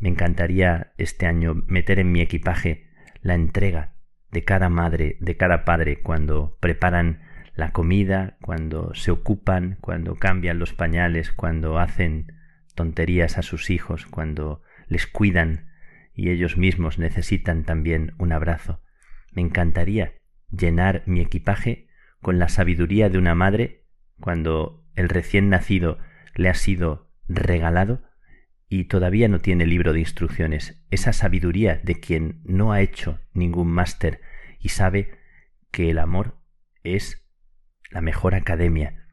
Me encantaría este año meter en mi equipaje la entrega de cada madre, de cada padre, cuando preparan la comida, cuando se ocupan, cuando cambian los pañales, cuando hacen tonterías a sus hijos, cuando les cuidan y ellos mismos necesitan también un abrazo. Me encantaría llenar mi equipaje con la sabiduría de una madre cuando el recién nacido le ha sido regalado y todavía no tiene libro de instrucciones, esa sabiduría de quien no ha hecho ningún máster y sabe que el amor es la mejor academia.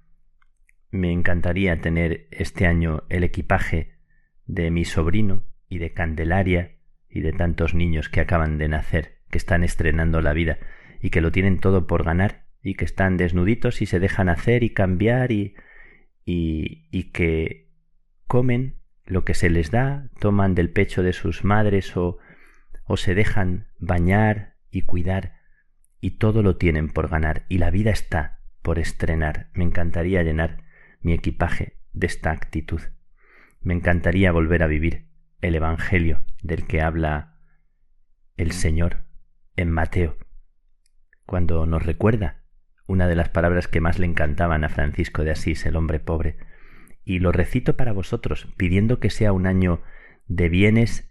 Me encantaría tener este año el equipaje de mi sobrino y de Candelaria y de tantos niños que acaban de nacer, que están estrenando la vida y que lo tienen todo por ganar y que están desnuditos y se dejan hacer y cambiar y, y, y que comen lo que se les da, toman del pecho de sus madres o, o se dejan bañar y cuidar y todo lo tienen por ganar y la vida está por estrenar. Me encantaría llenar mi equipaje de esta actitud. Me encantaría volver a vivir el Evangelio del que habla el Señor en Mateo, cuando nos recuerda una de las palabras que más le encantaban a Francisco de Asís, el hombre pobre, y lo recito para vosotros, pidiendo que sea un año de bienes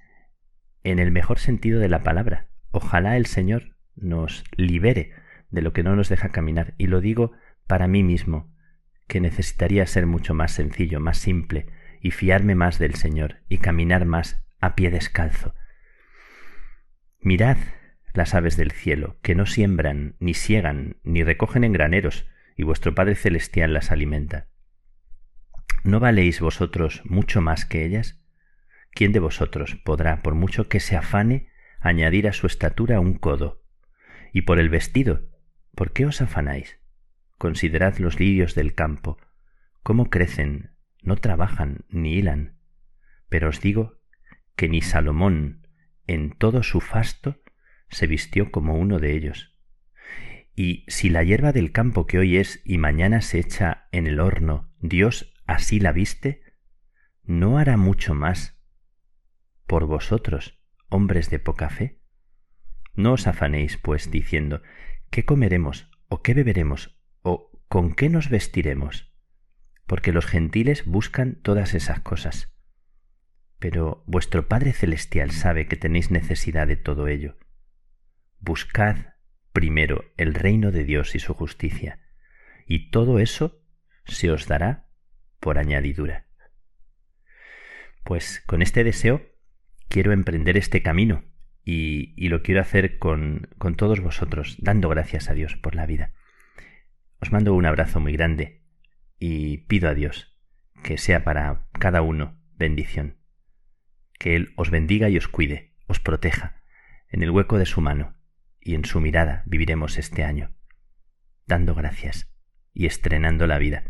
en el mejor sentido de la palabra. Ojalá el Señor nos libere de lo que no nos deja caminar, y lo digo para mí mismo, que necesitaría ser mucho más sencillo, más simple, y fiarme más del Señor y caminar más a pie descalzo. Mirad las aves del cielo, que no siembran, ni siegan, ni recogen en graneros, y vuestro Padre Celestial las alimenta. ¿No valéis vosotros mucho más que ellas? ¿Quién de vosotros podrá, por mucho que se afane, añadir a su estatura un codo? Y por el vestido, ¿por qué os afanáis? Considerad los lirios del campo, cómo crecen, no trabajan ni hilan. Pero os digo que ni Salomón en todo su fasto se vistió como uno de ellos. Y si la hierba del campo que hoy es y mañana se echa en el horno, Dios así la viste, ¿no hará mucho más por vosotros, hombres de poca fe? No os afanéis, pues, diciendo, ¿qué comeremos? ¿O qué beberemos? ¿O con qué nos vestiremos? porque los gentiles buscan todas esas cosas. Pero vuestro Padre Celestial sabe que tenéis necesidad de todo ello. Buscad primero el reino de Dios y su justicia, y todo eso se os dará por añadidura. Pues con este deseo quiero emprender este camino y, lo quiero hacer con todos vosotros, dando gracias a Dios por la vida. Os mando un abrazo muy grande y pido a Dios que sea para cada uno bendición, que Él os bendiga y os cuide, os proteja, en el hueco de su mano y en su mirada viviremos este año. dando gracias y estrenando la vida.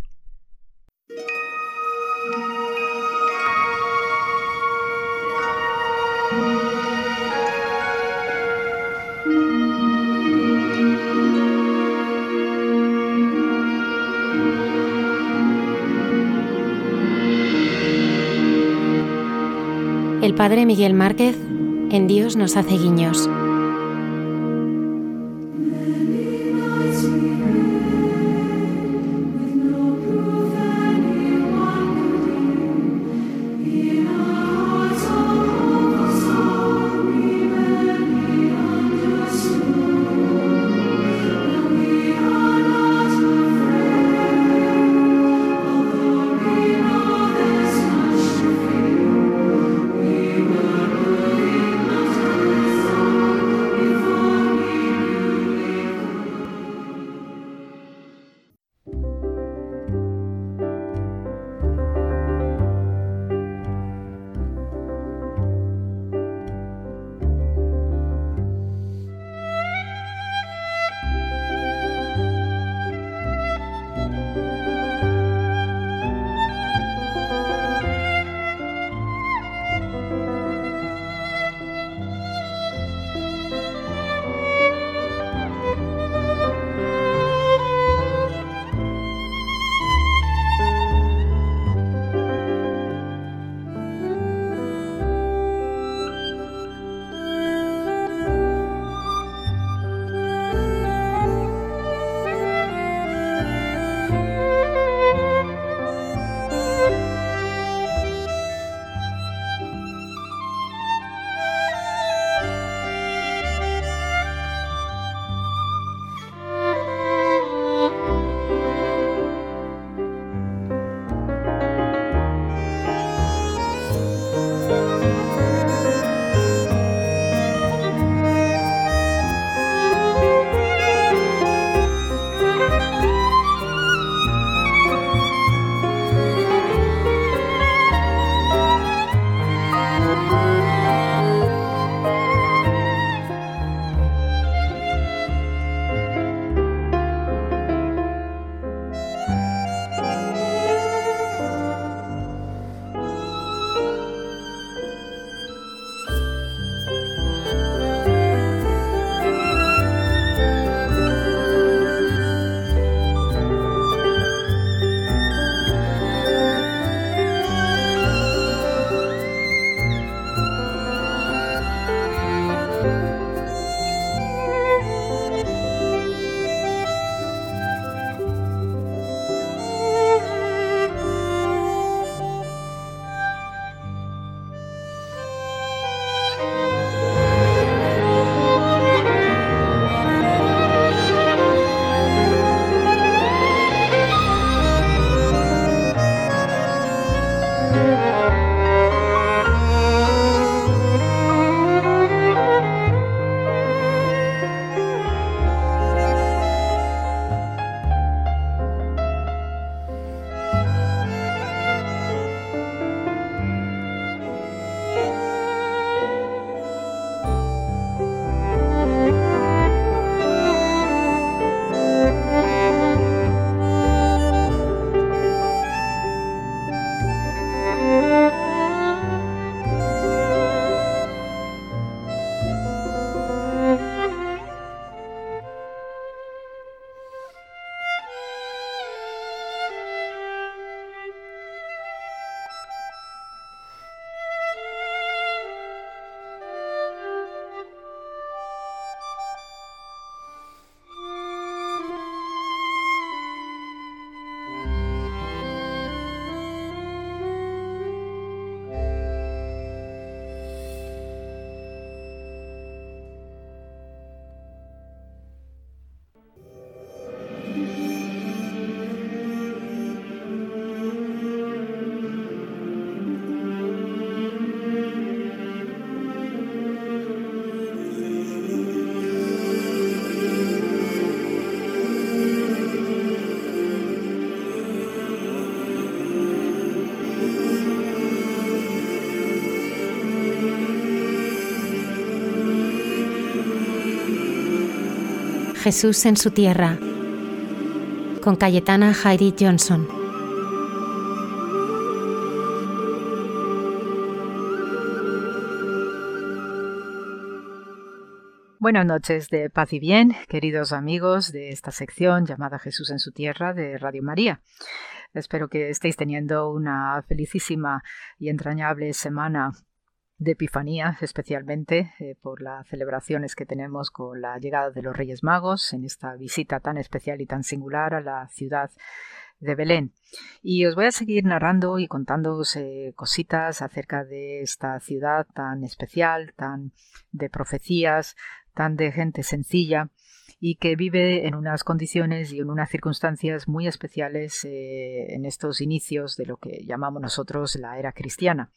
El padre Miguel Márquez en Dios nos hace guiños. Jesús en su tierra, con Cayetana Heidi Johnson. Buenas noches de paz y bien, queridos amigos de esta sección llamada Jesús en su tierra de Radio María. Espero que estéis teniendo una felicísima y entrañable semana de Epifanía, especialmente eh, por las celebraciones que tenemos con la llegada de los Reyes Magos en esta visita tan especial y tan singular a la ciudad de Belén. Y os voy a seguir narrando y contándoos eh, cositas acerca de esta ciudad tan especial, tan de profecías, tan de gente sencilla y que vive en unas condiciones y en unas circunstancias muy especiales eh, en estos inicios de lo que llamamos nosotros la era cristiana.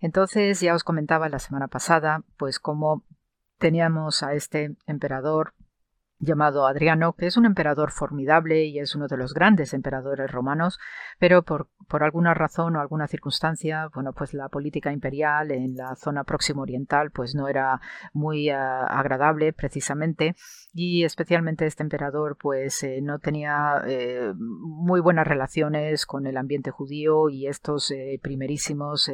Entonces ya os comentaba la semana pasada pues cómo teníamos a este emperador llamado Adriano, que es un emperador formidable y es uno de los grandes emperadores romanos, pero por, por, alguna razón o alguna circunstancia, bueno, pues la política imperial en la zona próximo oriental pues no era muy uh, agradable precisamente y especialmente este emperador pues eh, no tenía eh, muy buenas relaciones con el ambiente judío y estos eh, primerísimos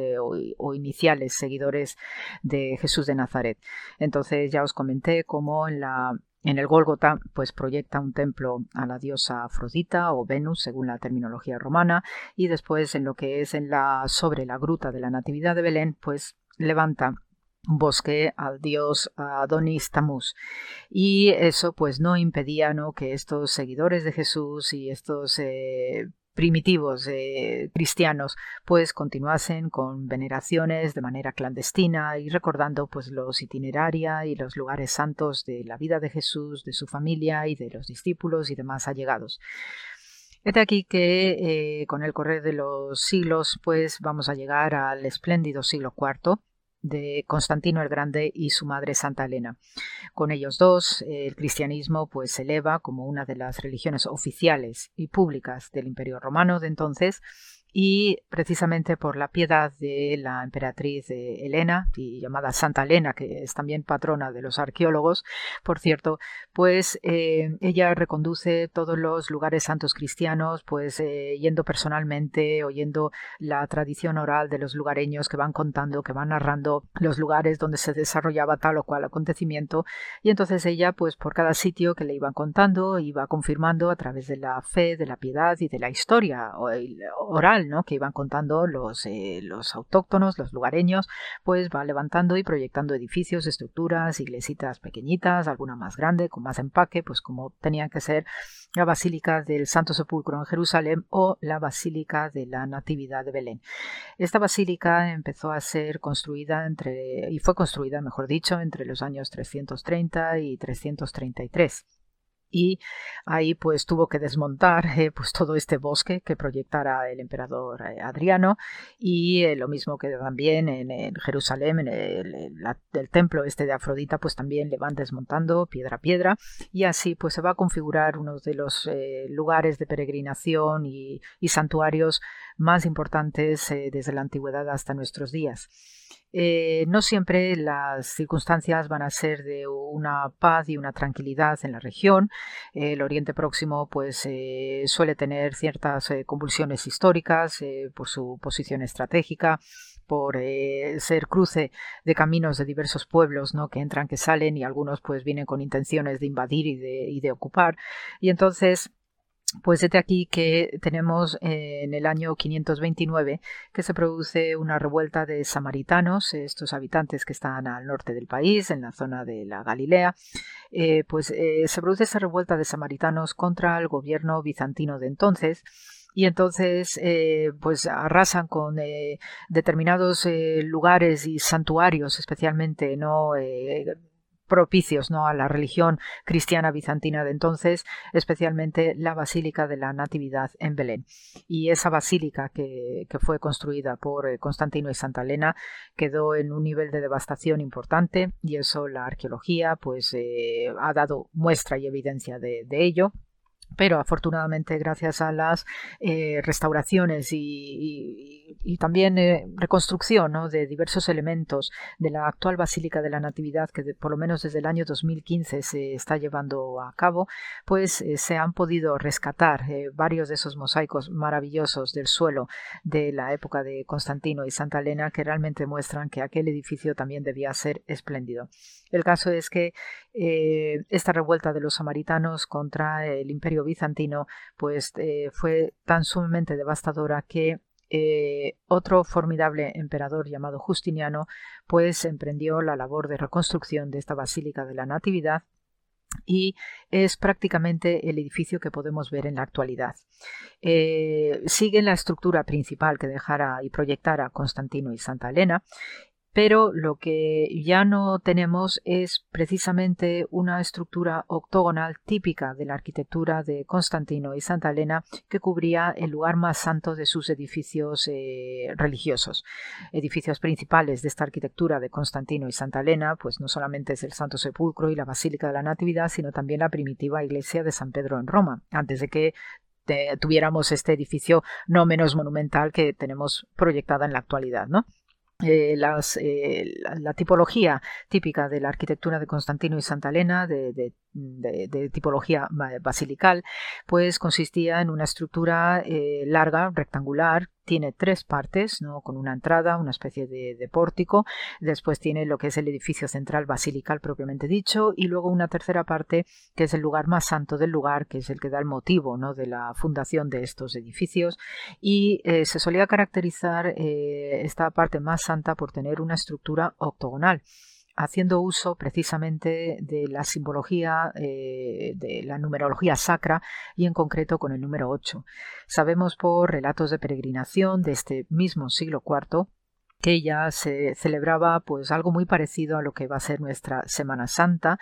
o, iniciales seguidores de Jesús de Nazaret. Entonces ya os comenté cómo en la en el Gólgota, pues proyecta un templo a la diosa Afrodita o Venus, según la terminología romana, y después en lo que es en la sobre la gruta de la Natividad de Belén, pues levanta un bosque al dios Adonis Tamuz. Y eso pues no impedía ¿no? que estos seguidores de Jesús y estos eh, primitivos eh, cristianos pues continuasen con veneraciones de manera clandestina y recordando pues los itineraria y los lugares santos de la vida de Jesús, de su familia y de los discípulos y demás allegados. De aquí que eh, con el correr de los siglos pues vamos a llegar al espléndido siglo IV de Constantino el Grande y su madre Santa Elena. Con ellos dos, el cristianismo pues se eleva como una de las religiones oficiales y públicas del Imperio Romano de entonces y precisamente por la piedad de la emperatriz Elena, y llamada Santa Elena, que es también patrona de los arqueólogos, por cierto, pues eh, ella reconduce todos los lugares santos cristianos, pues eh, yendo personalmente, oyendo la tradición oral de los lugareños que van contando, que van narrando los lugares donde se desarrollaba tal o cual acontecimiento, y entonces ella, pues por cada sitio que le iban contando, iba confirmando a través de la fe, de la piedad y de la historia oral que iban contando los, eh, los autóctonos, los lugareños, pues va levantando y proyectando edificios, estructuras, iglesitas pequeñitas, alguna más grande, con más empaque, pues como tenían que ser la Basílica del Santo Sepulcro en Jerusalén o la Basílica de la Natividad de Belén. Esta basílica empezó a ser construida entre, y fue construida, mejor dicho, entre los años 330 y 333 y ahí pues tuvo que desmontar eh, pues todo este bosque que proyectara el emperador eh, Adriano y eh, lo mismo que también en, Jerusalén en el, templo este de Afrodita pues también le van desmontando piedra a piedra y así pues se va a configurar uno de los lugares de peregrinación y, y santuarios más importantes desde la antigüedad hasta nuestros días. Eh, no siempre las circunstancias van a ser de una paz y una tranquilidad en la región. el Oriente Próximo pues eh, suele tener ciertas eh, convulsiones históricas por su posición estratégica por ser cruce de caminos de diversos pueblos ¿no? que entran, que salen y algunos pues vienen con intenciones de invadir y de ocupar. Y entonces pues desde aquí que tenemos eh, en el año 529 que se produce una revuelta de samaritanos, estos habitantes que están al norte del país, en la zona de la Galilea, eh, pues eh, se produce esa revuelta de samaritanos contra el gobierno bizantino de entonces. Y entonces pues arrasan con determinados lugares y santuarios especialmente no propicios ¿no? a la religión cristiana bizantina de entonces, especialmente la Basílica de la Natividad en Belén. Y esa basílica que, fue construida por eh, Constantino y Santa Elena quedó en un nivel de devastación importante y eso la arqueología pues eh, ha dado muestra y evidencia de ello pero afortunadamente gracias a las eh, restauraciones y, también eh, reconstrucción de diversos elementos de la actual Basílica de la Natividad que por lo menos desde el año 2015 se está llevando a cabo, pues eh, se han podido rescatar varios de esos mosaicos maravillosos del suelo de la época de Constantino y Santa Elena que realmente muestran que aquel edificio también debía ser espléndido. El caso es que esta revuelta de los samaritanos contra el imperio bizantino pues eh, fue tan sumamente devastadora que eh, otro formidable emperador llamado Justiniano pues emprendió la labor de reconstrucción de esta basílica de la Natividad y es prácticamente el edificio que podemos ver en la actualidad. Eh, sigue la estructura principal que dejara y proyectara Constantino y Santa Elena pero lo que ya no tenemos es precisamente una estructura octogonal típica de la arquitectura de Constantino y Santa Elena que cubría el lugar más santo de sus edificios eh, religiosos. Edificios principales de esta arquitectura de Constantino y Santa Elena, pues no solamente es el Santo Sepulcro y la Basílica de la Natividad, sino también la primitiva iglesia de San Pedro en Roma, antes de que tuviéramos este edificio no menos monumental que tenemos proyectada en la actualidad, ¿no? Eh, eh, la, tipología típica de la arquitectura de Constantino y Santa Elena, de, tipología basilical, pues consistía en una estructura eh, larga, rectangular, tiene tres partes, ¿no? con una entrada, una especie de, pórtico, después tiene lo que es el edificio central basilical propiamente dicho, y luego una tercera parte que es el lugar más santo del lugar, que es el que da el motivo ¿no? de la fundación de estos edificios, y eh, se solía caracterizar eh, esta parte más santa por tener una estructura octogonal haciendo uso precisamente de la simbología, eh, de la numerología sacra y en concreto con el número 8. Sabemos por relatos de peregrinación de este mismo siglo IV que ya se celebraba pues algo muy parecido a lo que va a ser nuestra Semana Santa,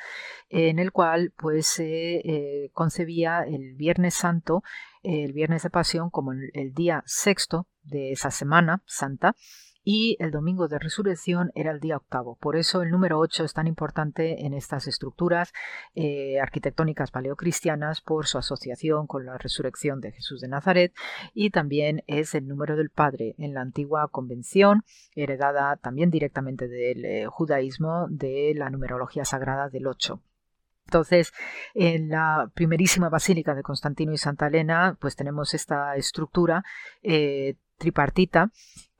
en el cual pues se eh, concebía el Viernes Santo, el Viernes de Pasión como el día sexto de esa Semana Santa, y el domingo de resurrección era el día octavo. Por eso el número 8 es tan importante en estas estructuras eh, arquitectónicas paleocristianas por su asociación con la resurrección de Jesús de Nazaret y también es el número del Padre en la antigua convención, heredada también directamente del eh, judaísmo de la numerología sagrada del 8. Entonces, en la primerísima basílica de Constantino y Santa Elena, pues tenemos esta estructura eh, tripartita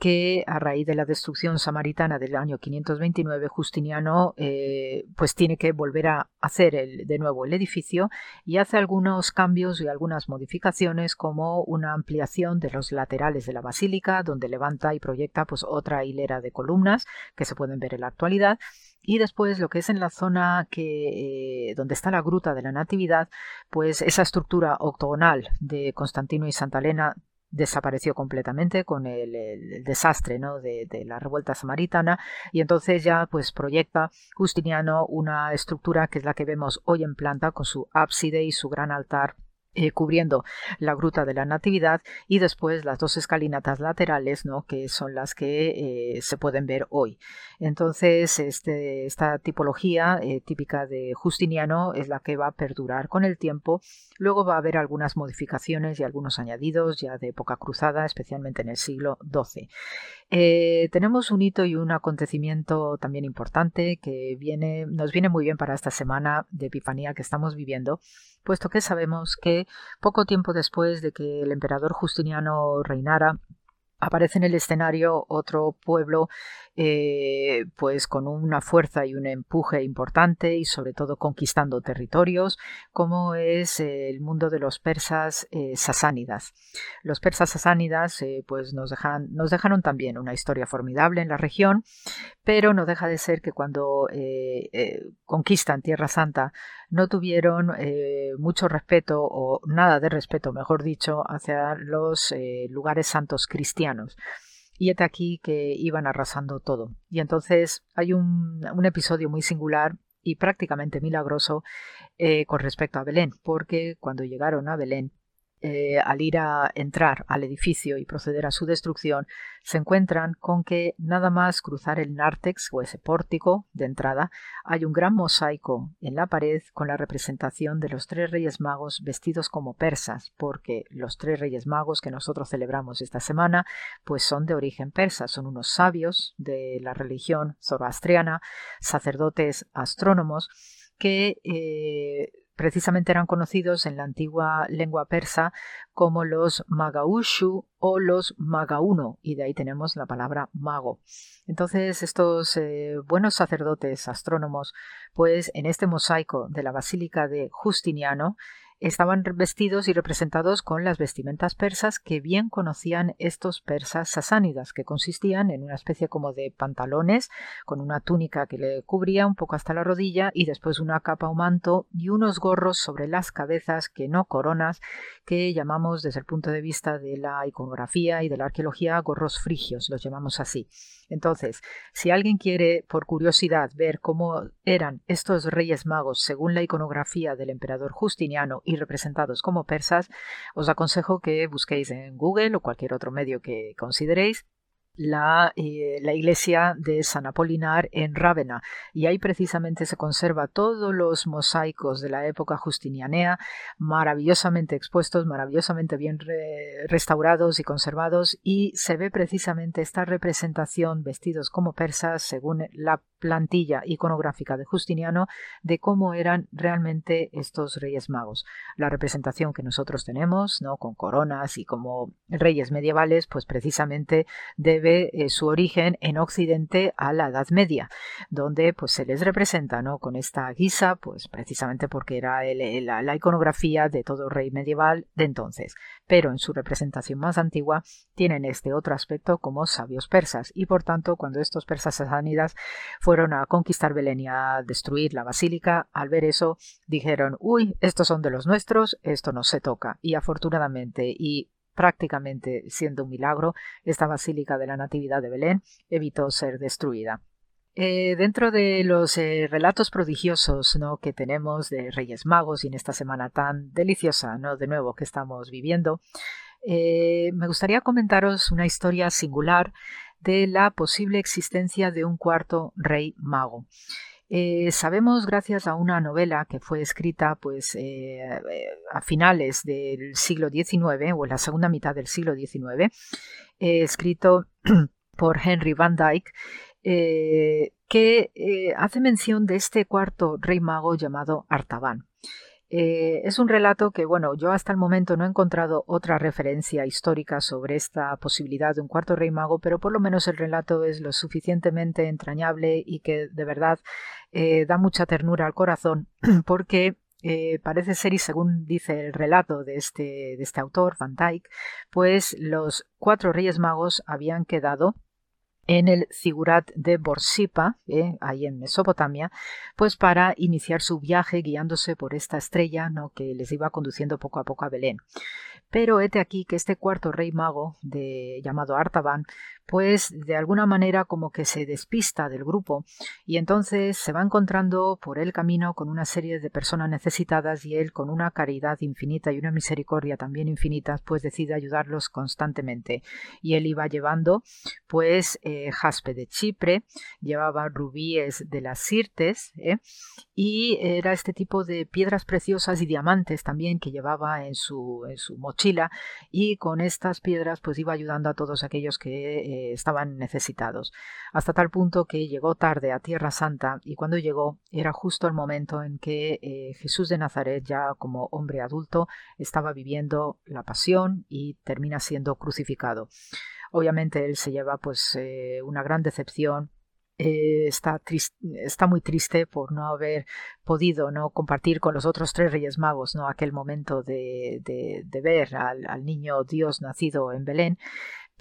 que a raíz de la destrucción samaritana del año 529 Justiniano eh, pues tiene que volver a hacer el, de nuevo el edificio y hace algunos cambios y algunas modificaciones como una ampliación de los laterales de la basílica donde levanta y proyecta pues otra hilera de columnas que se pueden ver en la actualidad. Y después lo que es en la zona que eh, donde está la gruta de la Natividad, pues esa estructura octogonal de Constantino y Santa Elena desapareció completamente con el, desastre ¿no? de, de, la revuelta samaritana y entonces ya pues proyecta Justiniano una estructura que es la que vemos hoy en planta con su ábside y su gran altar eh, cubriendo la gruta de la Natividad y después las dos escalinatas laterales, ¿no? que son las que eh, se pueden ver hoy. Entonces, este, esta tipología eh, típica de Justiniano es la que va a perdurar con el tiempo. Luego va a haber algunas modificaciones y algunos añadidos ya de época cruzada, especialmente en el siglo XII. tenemos un hito y un acontecimiento también importante que viene, nos viene muy bien para esta semana de Epifanía que estamos viviendo, puesto que sabemos que poco tiempo después de que el emperador Justiniano reinara, aparece en el escenario otro pueblo eh, pues con una fuerza y un empuje importante y sobre todo conquistando territorios como es el mundo de los persas eh, sasánidas. Los persas sasánidas eh, pues nos, dejan, nos dejaron también una historia formidable en la región pero no deja de ser que cuando conquistan Tierra Santa no tuvieron mucho respeto o nada de respeto mejor dicho hacia los lugares santos cristianos y hasta aquí que iban arrasando todo. Y entonces hay un, episodio muy singular y prácticamente milagroso eh, con respecto a Belén, porque cuando llegaron a Belén, eh, al ir a entrar al edificio y proceder a su destrucción, se encuentran con que nada más cruzar el nártex o ese pórtico de entrada, hay un gran mosaico en la pared con la representación de los tres reyes magos vestidos como persas, porque los tres reyes magos que nosotros celebramos esta semana, pues son de origen persa, son unos sabios de la religión zoroastriana, sacerdotes astrónomos, que eh, precisamente eran conocidos en la antigua lengua persa como los Magaushu o los Magauno, y de ahí tenemos la palabra mago. Entonces, estos eh, buenos sacerdotes astrónomos, pues en este mosaico de la Basílica de Justiniano, estaban vestidos y representados con las vestimentas persas que bien conocían estos persas sasánidas, que consistían en una especie como de pantalones con una túnica que le cubría un poco hasta la rodilla y después una capa o manto y unos gorros sobre las cabezas que no coronas, que llamamos desde el punto de vista de la iconografía y de la arqueología gorros frigios, los llamamos así. Entonces, si alguien quiere por curiosidad ver cómo eran estos reyes magos según la iconografía del emperador Justiniano y representados como persas, os aconsejo que busquéis en Google o cualquier otro medio que consideréis la, eh, la, iglesia de San Apolinar en Rávena y ahí precisamente se conserva todos los mosaicos de la época justinianea maravillosamente expuestos, maravillosamente bien restaurados y conservados y se ve precisamente esta representación vestidos como persas según la plantilla iconográfica de Justiniano de cómo eran realmente estos reyes magos. La representación que nosotros tenemos, ¿no? con coronas y como reyes medievales, pues precisamente debe eh, su origen en Occidente a la Edad Media, donde pues se les representa ¿no? con esta guisa, pues precisamente porque era la, iconografía de todo rey medieval de entonces. Pero en su representación más antigua tienen este otro aspecto como sabios persas y por tanto cuando estos persas sasánidas fueron a conquistar Belén a destruir la basílica, al ver eso dijeron, uy, estos son de los nuestros, esto no se toca. Y afortunadamente y prácticamente siendo un milagro, esta basílica de la Natividad de Belén evitó ser destruida. Eh, dentro de los eh, relatos prodigiosos ¿no? que tenemos de Reyes Magos y en esta semana tan deliciosa, ¿no? de nuevo que estamos viviendo, eh, me gustaría comentaros una historia singular de la posible existencia de un cuarto rey mago. Eh, sabemos gracias a una novela que fue escrita pues eh, a finales del siglo XIX o en la segunda mitad del siglo XIX, eh, escrito [CLEARS THROAT] por Henry Van Dyke, que hace mención de este cuarto rey mago llamado Artaban. Eh, es un relato que, bueno, yo hasta el momento no he encontrado otra referencia histórica sobre esta posibilidad de un cuarto rey mago, pero por lo menos el relato es lo suficientemente entrañable y que de verdad eh, da mucha ternura al corazón, [CLEARS THROAT] porque eh, parece ser, y según dice el relato de este, de este autor, Van Dyck, pues los cuatro reyes magos habían quedado en el Zigurat de Borsipa, eh, ahí en Mesopotamia, pues para iniciar su viaje guiándose por esta estrella ¿no? que les iba conduciendo poco a poco a Belén. Pero hete aquí que este cuarto rey mago, de, llamado Artaban, pues de alguna manera como que se despista del grupo y entonces se va encontrando por el camino con una serie de personas necesitadas y él con una caridad infinita y una misericordia también infinitas pues decide ayudarlos constantemente y él iba llevando pues eh, jaspe de Chipre, llevaba rubíes de las Sirtes ¿eh? y era este tipo de piedras preciosas y diamantes también que llevaba en su, en su mochila y con estas piedras pues iba ayudando a todos aquellos que eh, estaban necesitados, hasta tal punto que llegó tarde a Tierra Santa y cuando llegó era justo el momento en que eh, Jesús de Nazaret, ya como hombre adulto, estaba viviendo la pasión y termina siendo crucificado. Obviamente él se lleva pues eh, una gran decepción está, está, muy triste por no haber podido ¿no? compartir con los otros tres reyes magos ¿no? aquel momento de, de, ver al, niño Dios nacido en Belén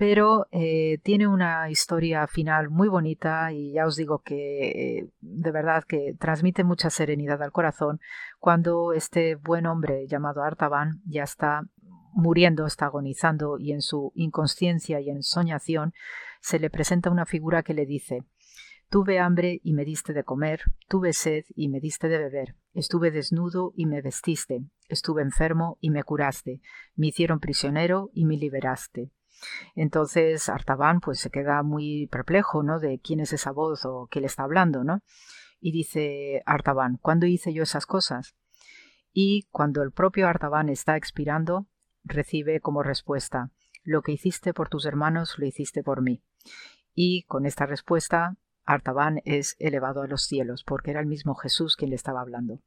pero eh, tiene una historia final muy bonita y ya os digo que eh, de verdad que transmite mucha serenidad al corazón cuando este buen hombre llamado Artaban ya está muriendo, está agonizando y en su inconsciencia y en soñación se le presenta una figura que le dice Tuve hambre y me diste de comer, tuve sed y me diste de beber, estuve desnudo y me vestiste, estuve enfermo y me curaste, me hicieron prisionero y me liberaste. Entonces Artaban pues se queda muy perplejo, ¿no? De quién es esa voz o qué le está hablando, ¿no? Y dice Artaban, ¿cuándo hice yo esas cosas? Y cuando el propio Artaban está expirando, recibe como respuesta, lo que hiciste por tus hermanos lo hiciste por mí. Y con esta respuesta Artaban es elevado a los cielos, porque era el mismo Jesús quien le estaba hablando.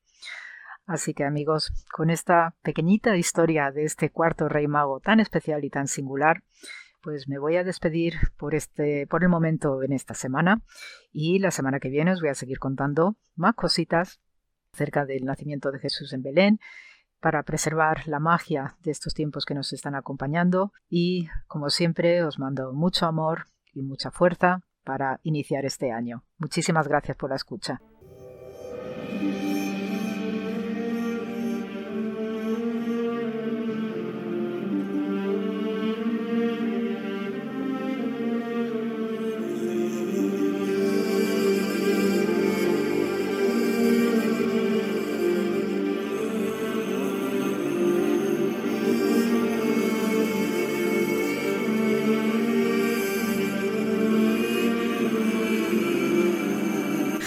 Así que amigos, con esta pequeñita historia de este cuarto rey mago tan especial y tan singular, pues me voy a despedir por este por el momento en esta semana y la semana que viene os voy a seguir contando más cositas acerca del nacimiento de Jesús en Belén para preservar la magia de estos tiempos que nos están acompañando y como siempre os mando mucho amor y mucha fuerza para iniciar este año. Muchísimas gracias por la escucha.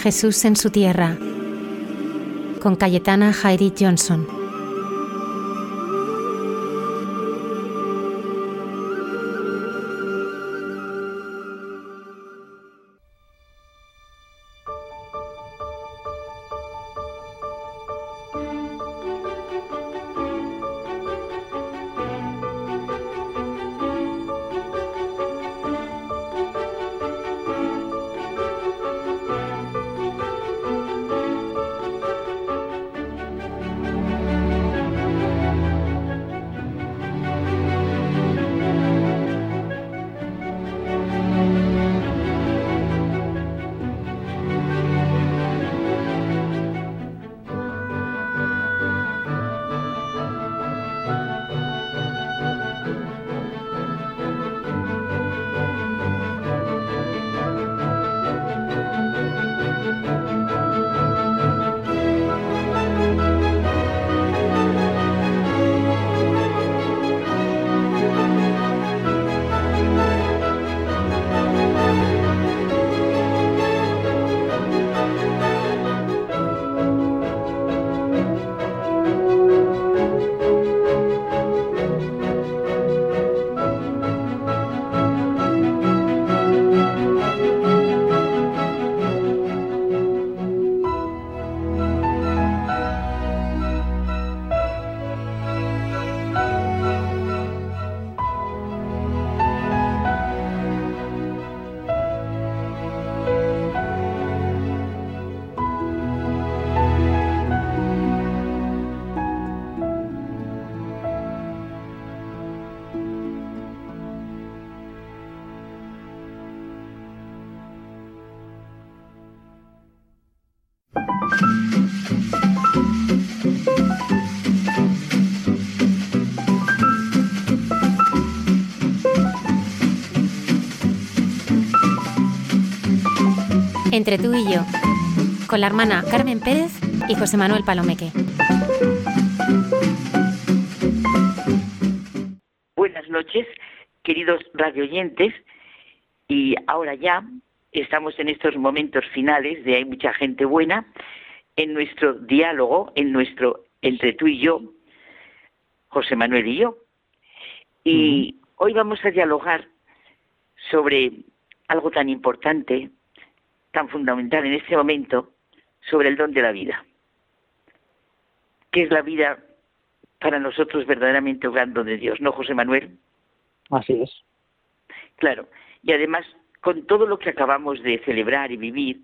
Jesús en su tierra, con Cayetana Jairi Johnson. Entre tú y yo, con la hermana Carmen Pérez y José Manuel Palomeque. Buenas noches, queridos radioyentes, y ahora ya estamos en estos momentos finales de Hay mucha gente buena, en nuestro diálogo, en nuestro entre tú y yo, José Manuel y yo. Y hoy vamos a dialogar sobre algo tan importante, tan fundamental en este momento, sobre el don de la vida. ¿Qué es la vida para nosotros verdaderamente un don de Dios? ¿No, José Manuel? Así es. Claro. Y además, con todo lo que acabamos de celebrar y vivir,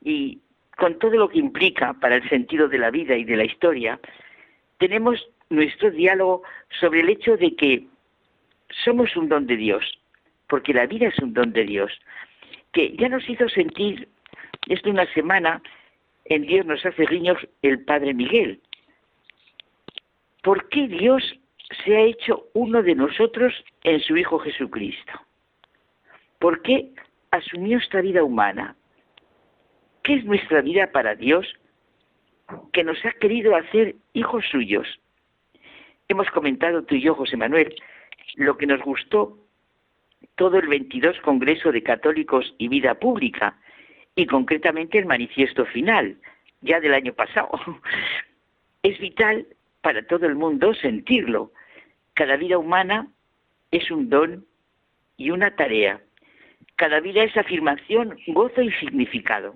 y con todo lo que implica para el sentido de la vida y de la historia, tenemos nuestro diálogo sobre el hecho de que somos un don de Dios, porque la vida es un don de Dios, que ya nos hizo sentir esto una semana en Dios nos hace guiños el Padre Miguel. ¿Por qué Dios se ha hecho uno de nosotros en su Hijo Jesucristo? ¿Por qué asumió esta vida humana? ¿Qué es nuestra vida para Dios? Que nos ha querido hacer hijos suyos. Hemos comentado tú y yo, José Manuel, lo que nos gustó todo el 22 Congreso de Católicos y Vida Pública, y concretamente el manifiesto final, ya del año pasado. [LAUGHS] Es vital para todo el mundo sentirlo. Cada vida humana es un don y una tarea. Cada vida es afirmación, gozo y significado.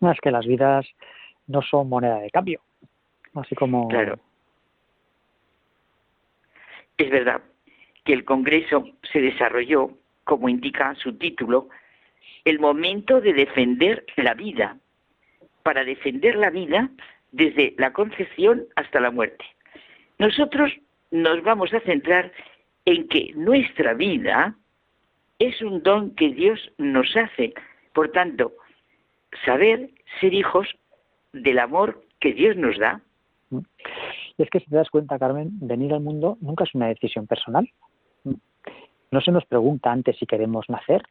Es que las vidas no son moneda de cambio. Así como. Claro. Es verdad que el Congreso se desarrolló, como indica su título, el momento de defender la vida, para defender la vida desde la concepción hasta la muerte. Nosotros nos vamos a centrar en que nuestra vida es un don que Dios nos hace. Por tanto, saber ser hijos del amor que Dios nos da. Y es que si te das cuenta, Carmen, venir al mundo nunca es una decisión personal. No se nos pregunta antes si queremos nacer,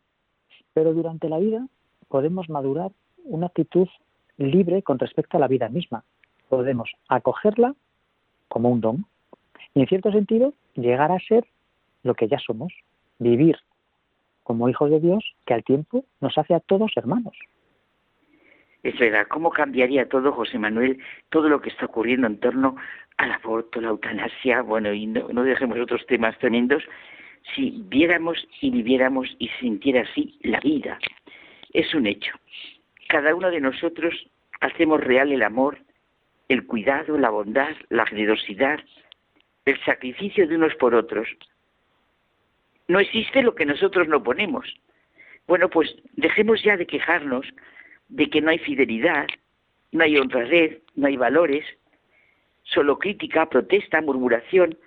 pero durante la vida podemos madurar una actitud libre con respecto a la vida misma. Podemos acogerla como un don y en cierto sentido llegar a ser lo que ya somos, vivir como hijos de Dios que al tiempo nos hace a todos hermanos. Es verdad, ¿cómo cambiaría todo, José Manuel, todo lo que está ocurriendo en torno al aborto, la eutanasia, bueno, y no, no dejemos otros temas tremendos, si viéramos y viviéramos y sintiera así la vida? Es un hecho. Cada uno de nosotros hacemos real el amor, el cuidado, la bondad, la generosidad, el sacrificio de unos por otros. No existe lo que nosotros no ponemos. Bueno, pues dejemos ya de quejarnos de que no hay fidelidad, no hay honradez, no hay valores, solo crítica, protesta, murmuración,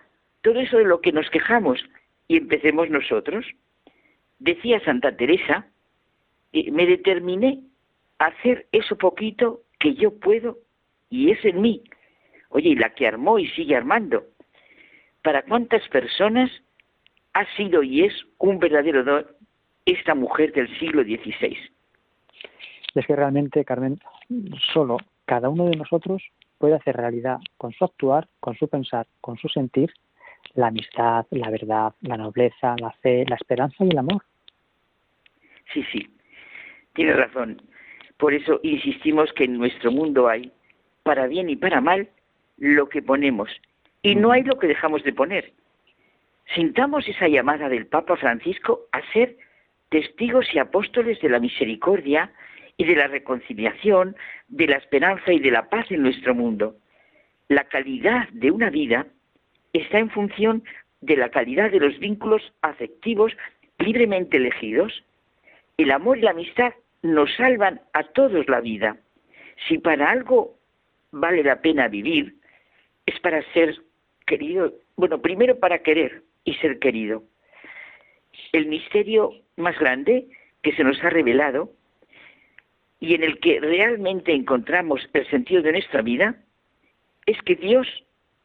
todo eso de lo que nos quejamos y empecemos nosotros. Decía Santa Teresa, me determiné a hacer eso poquito que yo puedo y es en mí. Oye, y la que armó y sigue armando. ¿Para cuántas personas ha sido y es un verdadero don esta mujer del siglo XVI? Es que realmente, Carmen, solo cada uno de nosotros puede hacer realidad con su actuar, con su pensar, con su sentir, la amistad, la verdad, la nobleza, la fe, la esperanza y el amor. Sí, sí, tiene razón. Por eso insistimos que en nuestro mundo hay, para bien y para mal, lo que ponemos, y no hay lo que dejamos de poner. Sintamos esa llamada del Papa Francisco a ser testigos y apóstoles de la misericordia y de la reconciliación, de la esperanza y de la paz en nuestro mundo. La calidad de una vida está en función de la calidad de los vínculos afectivos libremente elegidos. El amor y la amistad nos salvan a todos la vida. Si para algo vale la pena vivir, es para ser querido, bueno, primero para querer y ser querido. El misterio más grande que se nos ha revelado y en el que realmente encontramos el sentido de nuestra vida es que Dios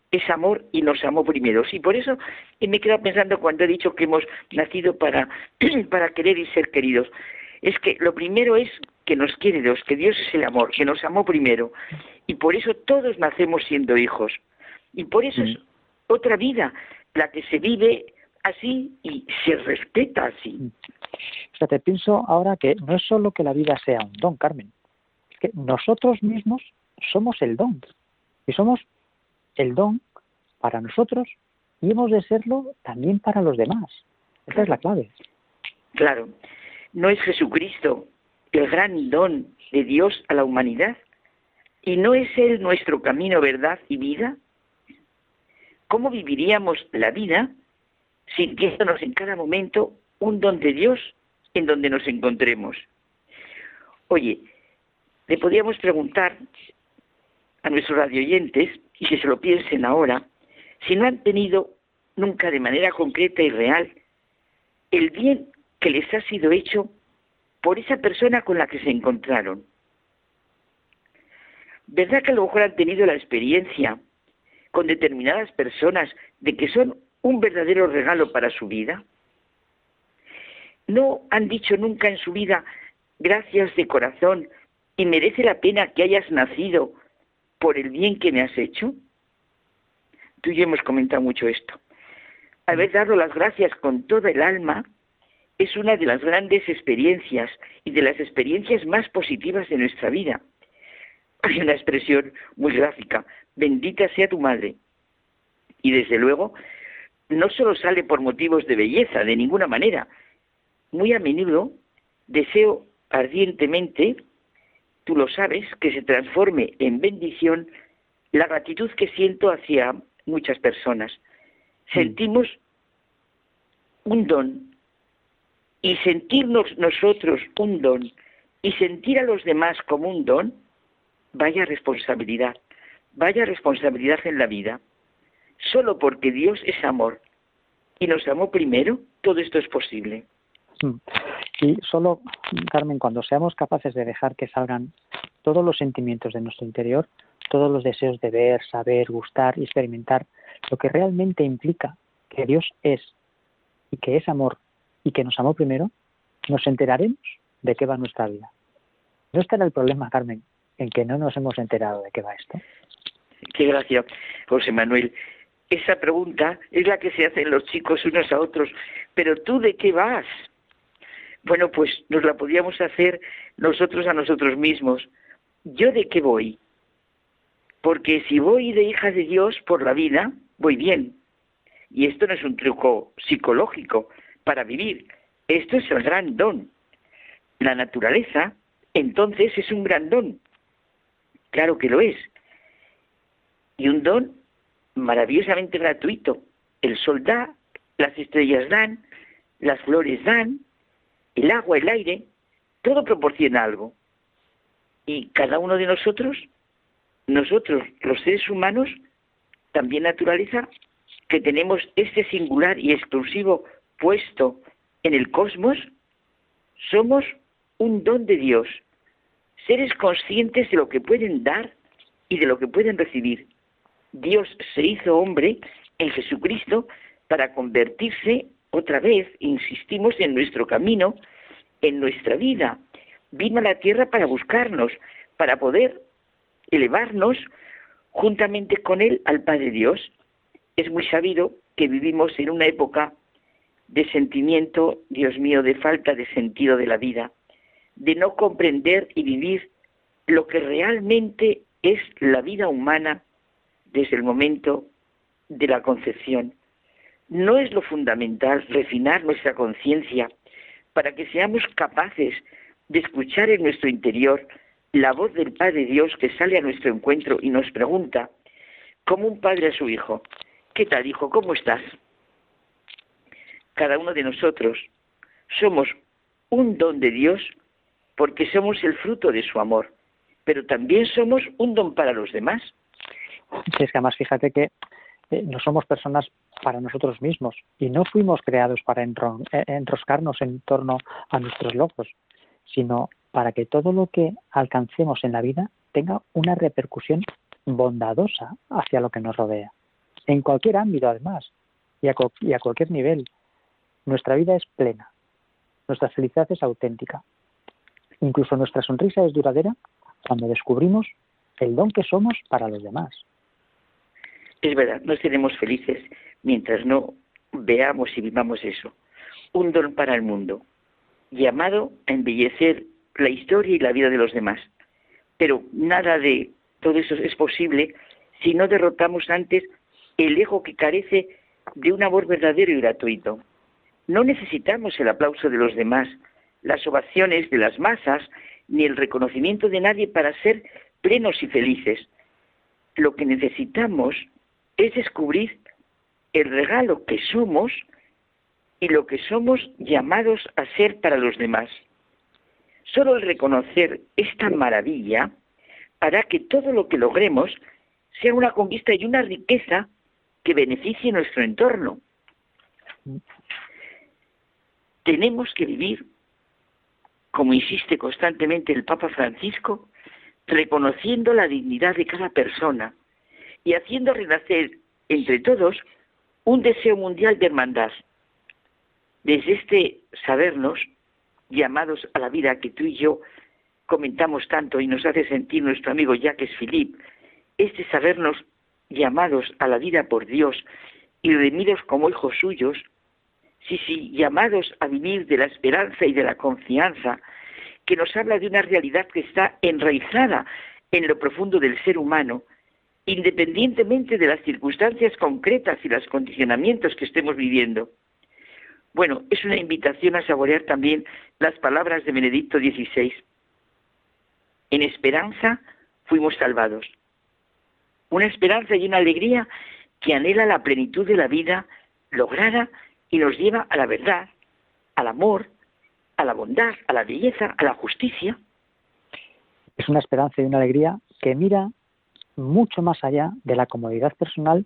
es amor y nos amó primero. Y por eso me quedo pensando cuando he dicho que hemos nacido para, [CLEARS THROAT] para querer y ser queridos. Es que lo primero es que nos quiere Dios, que Dios es el amor, que nos amó primero. Y por eso todos nacemos siendo hijos. Y por eso es otra vida la que se vive así y se respeta así. O sea, te pienso ahora que no es solo que la vida sea un don, Carmen, es que nosotros mismos somos el don. Y somos el don para nosotros y hemos de serlo también para los demás. Esa es la clave. Claro, no es Jesucristo el gran don de Dios a la humanidad y no es Él nuestro camino, verdad y vida. ¿Cómo viviríamos la vida sintiéndonos en cada momento un don de Dios en donde nos encontremos? Oye, le podríamos preguntar a nuestros radioyentes y que se lo piensen ahora, si no han tenido nunca de manera concreta y real el bien que les ha sido hecho por esa persona con la que se encontraron. ¿Verdad que a lo mejor han tenido la experiencia con determinadas personas de que son un verdadero regalo para su vida? ¿No han dicho nunca en su vida gracias de corazón ¿Y merece la pena que hayas nacido por el bien que me has hecho? Tú y yo hemos comentado mucho esto. Haber dado las gracias con toda el alma es una de las grandes experiencias y de las experiencias más positivas de nuestra vida. Hay una expresión muy gráfica, bendita sea tu madre. Y desde luego, no solo sale por motivos de belleza, de ninguna manera. Muy a menudo deseo ardientemente, tú lo sabes, que se transforme en bendición la gratitud que siento hacia muchas personas. Mm. Sentimos un don y sentirnos nosotros un don y sentir a los demás como un don, vaya responsabilidad, vaya responsabilidad en la vida. Solo porque Dios es amor y nos amó primero, todo esto es posible. Mm. Y solo, Carmen, cuando seamos capaces de dejar que salgan todos los sentimientos de nuestro interior, todos los deseos de ver, saber, gustar y experimentar, lo que realmente implica que Dios es y que es amor y que nos amó primero, nos enteraremos de qué va nuestra vida. No estará el problema, Carmen, en que no nos hemos enterado de qué va esto. Qué gracia, José Manuel. Esa pregunta es la que se hacen los chicos unos a otros. Pero tú de qué vas? Bueno, pues nos la podíamos hacer nosotros a nosotros mismos. ¿Yo de qué voy? Porque si voy de hija de Dios por la vida, voy bien. Y esto no es un truco psicológico para vivir. Esto es el gran don. La naturaleza, entonces, es un gran don. Claro que lo es. Y un don maravillosamente gratuito. El sol da, las estrellas dan, las flores dan, el agua, el aire, todo proporciona algo. Y cada uno de nosotros nosotros, los seres humanos, también naturaleza, que tenemos este singular y exclusivo puesto en el cosmos, somos un don de Dios, seres conscientes de lo que pueden dar y de lo que pueden recibir. Dios se hizo hombre en Jesucristo para convertirse otra vez, insistimos, en nuestro camino, en nuestra vida. Vino a la tierra para buscarnos, para poder elevarnos juntamente con Él al Padre Dios. Es muy sabido que vivimos en una época de sentimiento, Dios mío, de falta de sentido de la vida, de no comprender y vivir lo que realmente es la vida humana desde el momento de la concepción. No es lo fundamental refinar nuestra conciencia para que seamos capaces de escuchar en nuestro interior la voz del Padre Dios que sale a nuestro encuentro y nos pregunta, como un padre a su hijo, ¿qué tal hijo? ¿Cómo estás? Cada uno de nosotros somos un don de Dios porque somos el fruto de su amor, pero también somos un don para los demás. Es que además fíjate que eh, no somos personas para nosotros mismos y no fuimos creados para eh, enroscarnos en torno a nuestros logros, sino para que todo lo que alcancemos en la vida tenga una repercusión bondadosa hacia lo que nos rodea. En cualquier ámbito, además, y a, cualquier nivel. Nuestra vida es plena. Nuestra felicidad es auténtica. Incluso nuestra sonrisa es duradera cuando descubrimos el don que somos para los demás. Es verdad, no seremos felices mientras no veamos y vivamos eso. Un don para el mundo, llamado a embellecer la historia y la vida de los demás. Pero nada de todo eso es posible si no derrotamos antes el ego que carece de un amor verdadero y gratuito. No necesitamos el aplauso de los demás, las ovaciones de las masas, ni el reconocimiento de nadie para ser plenos y felices. Lo que necesitamos es descubrir el regalo que somos y lo que somos llamados a ser para los demás. Solo el reconocer esta maravilla hará que todo lo que logremos sea una conquista y una riqueza que beneficie nuestro entorno. Tenemos que vivir, como insiste constantemente el Papa Francisco, reconociendo la dignidad de cada persona y haciendo renacer entre todos un deseo mundial de hermandad. Desde este sabernos llamados a la vida que tú y yo comentamos tanto y nos hace sentir nuestro amigo Jacques Philippe, es de sabernos llamados a la vida por Dios y redimidos como hijos suyos, sí, sí, llamados a vivir de la esperanza y de la confianza, que nos habla de una realidad que está enraizada en lo profundo del ser humano, independientemente de las circunstancias concretas y los condicionamientos que estemos viviendo. Bueno, es una invitación a saborear también las palabras de Benedicto XVI. En esperanza fuimos salvados. Una esperanza y una alegría que anhela la plenitud de la vida lograda y nos lleva a la verdad, al amor, a la bondad, a la belleza, a la justicia. Es una esperanza y una alegría que mira mucho más allá de la comodidad personal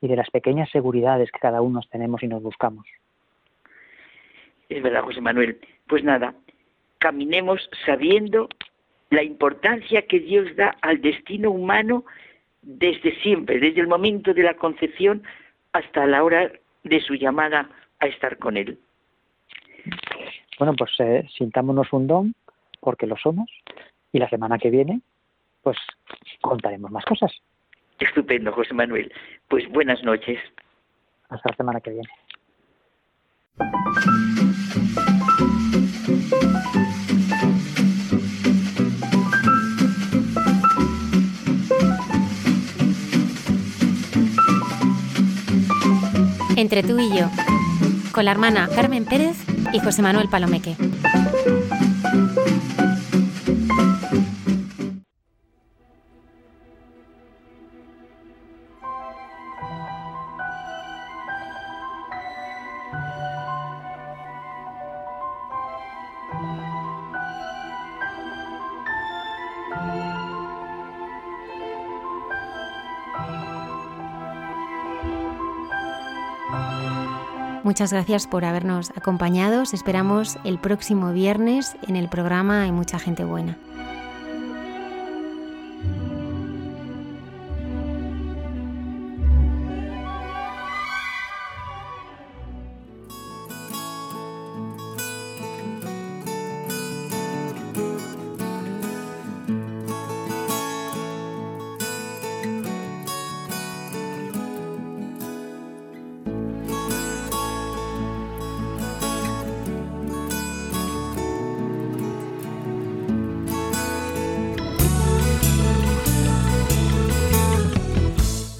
y de las pequeñas seguridades que cada uno tenemos y nos buscamos. Es verdad, José Manuel. Pues nada, caminemos sabiendo la importancia que Dios da al destino humano desde siempre, desde el momento de la concepción hasta la hora de su llamada a estar con Él. Bueno, pues eh, sintámonos un don porque lo somos y la semana que viene pues contaremos más cosas. Estupendo, José Manuel. Pues buenas noches. Hasta la semana que viene. Entre tú y yo, con la hermana Carmen Pérez y José Manuel Palomeque. Muchas gracias por habernos acompañado. esperamos el próximo viernes en el programa Hay mucha gente buena.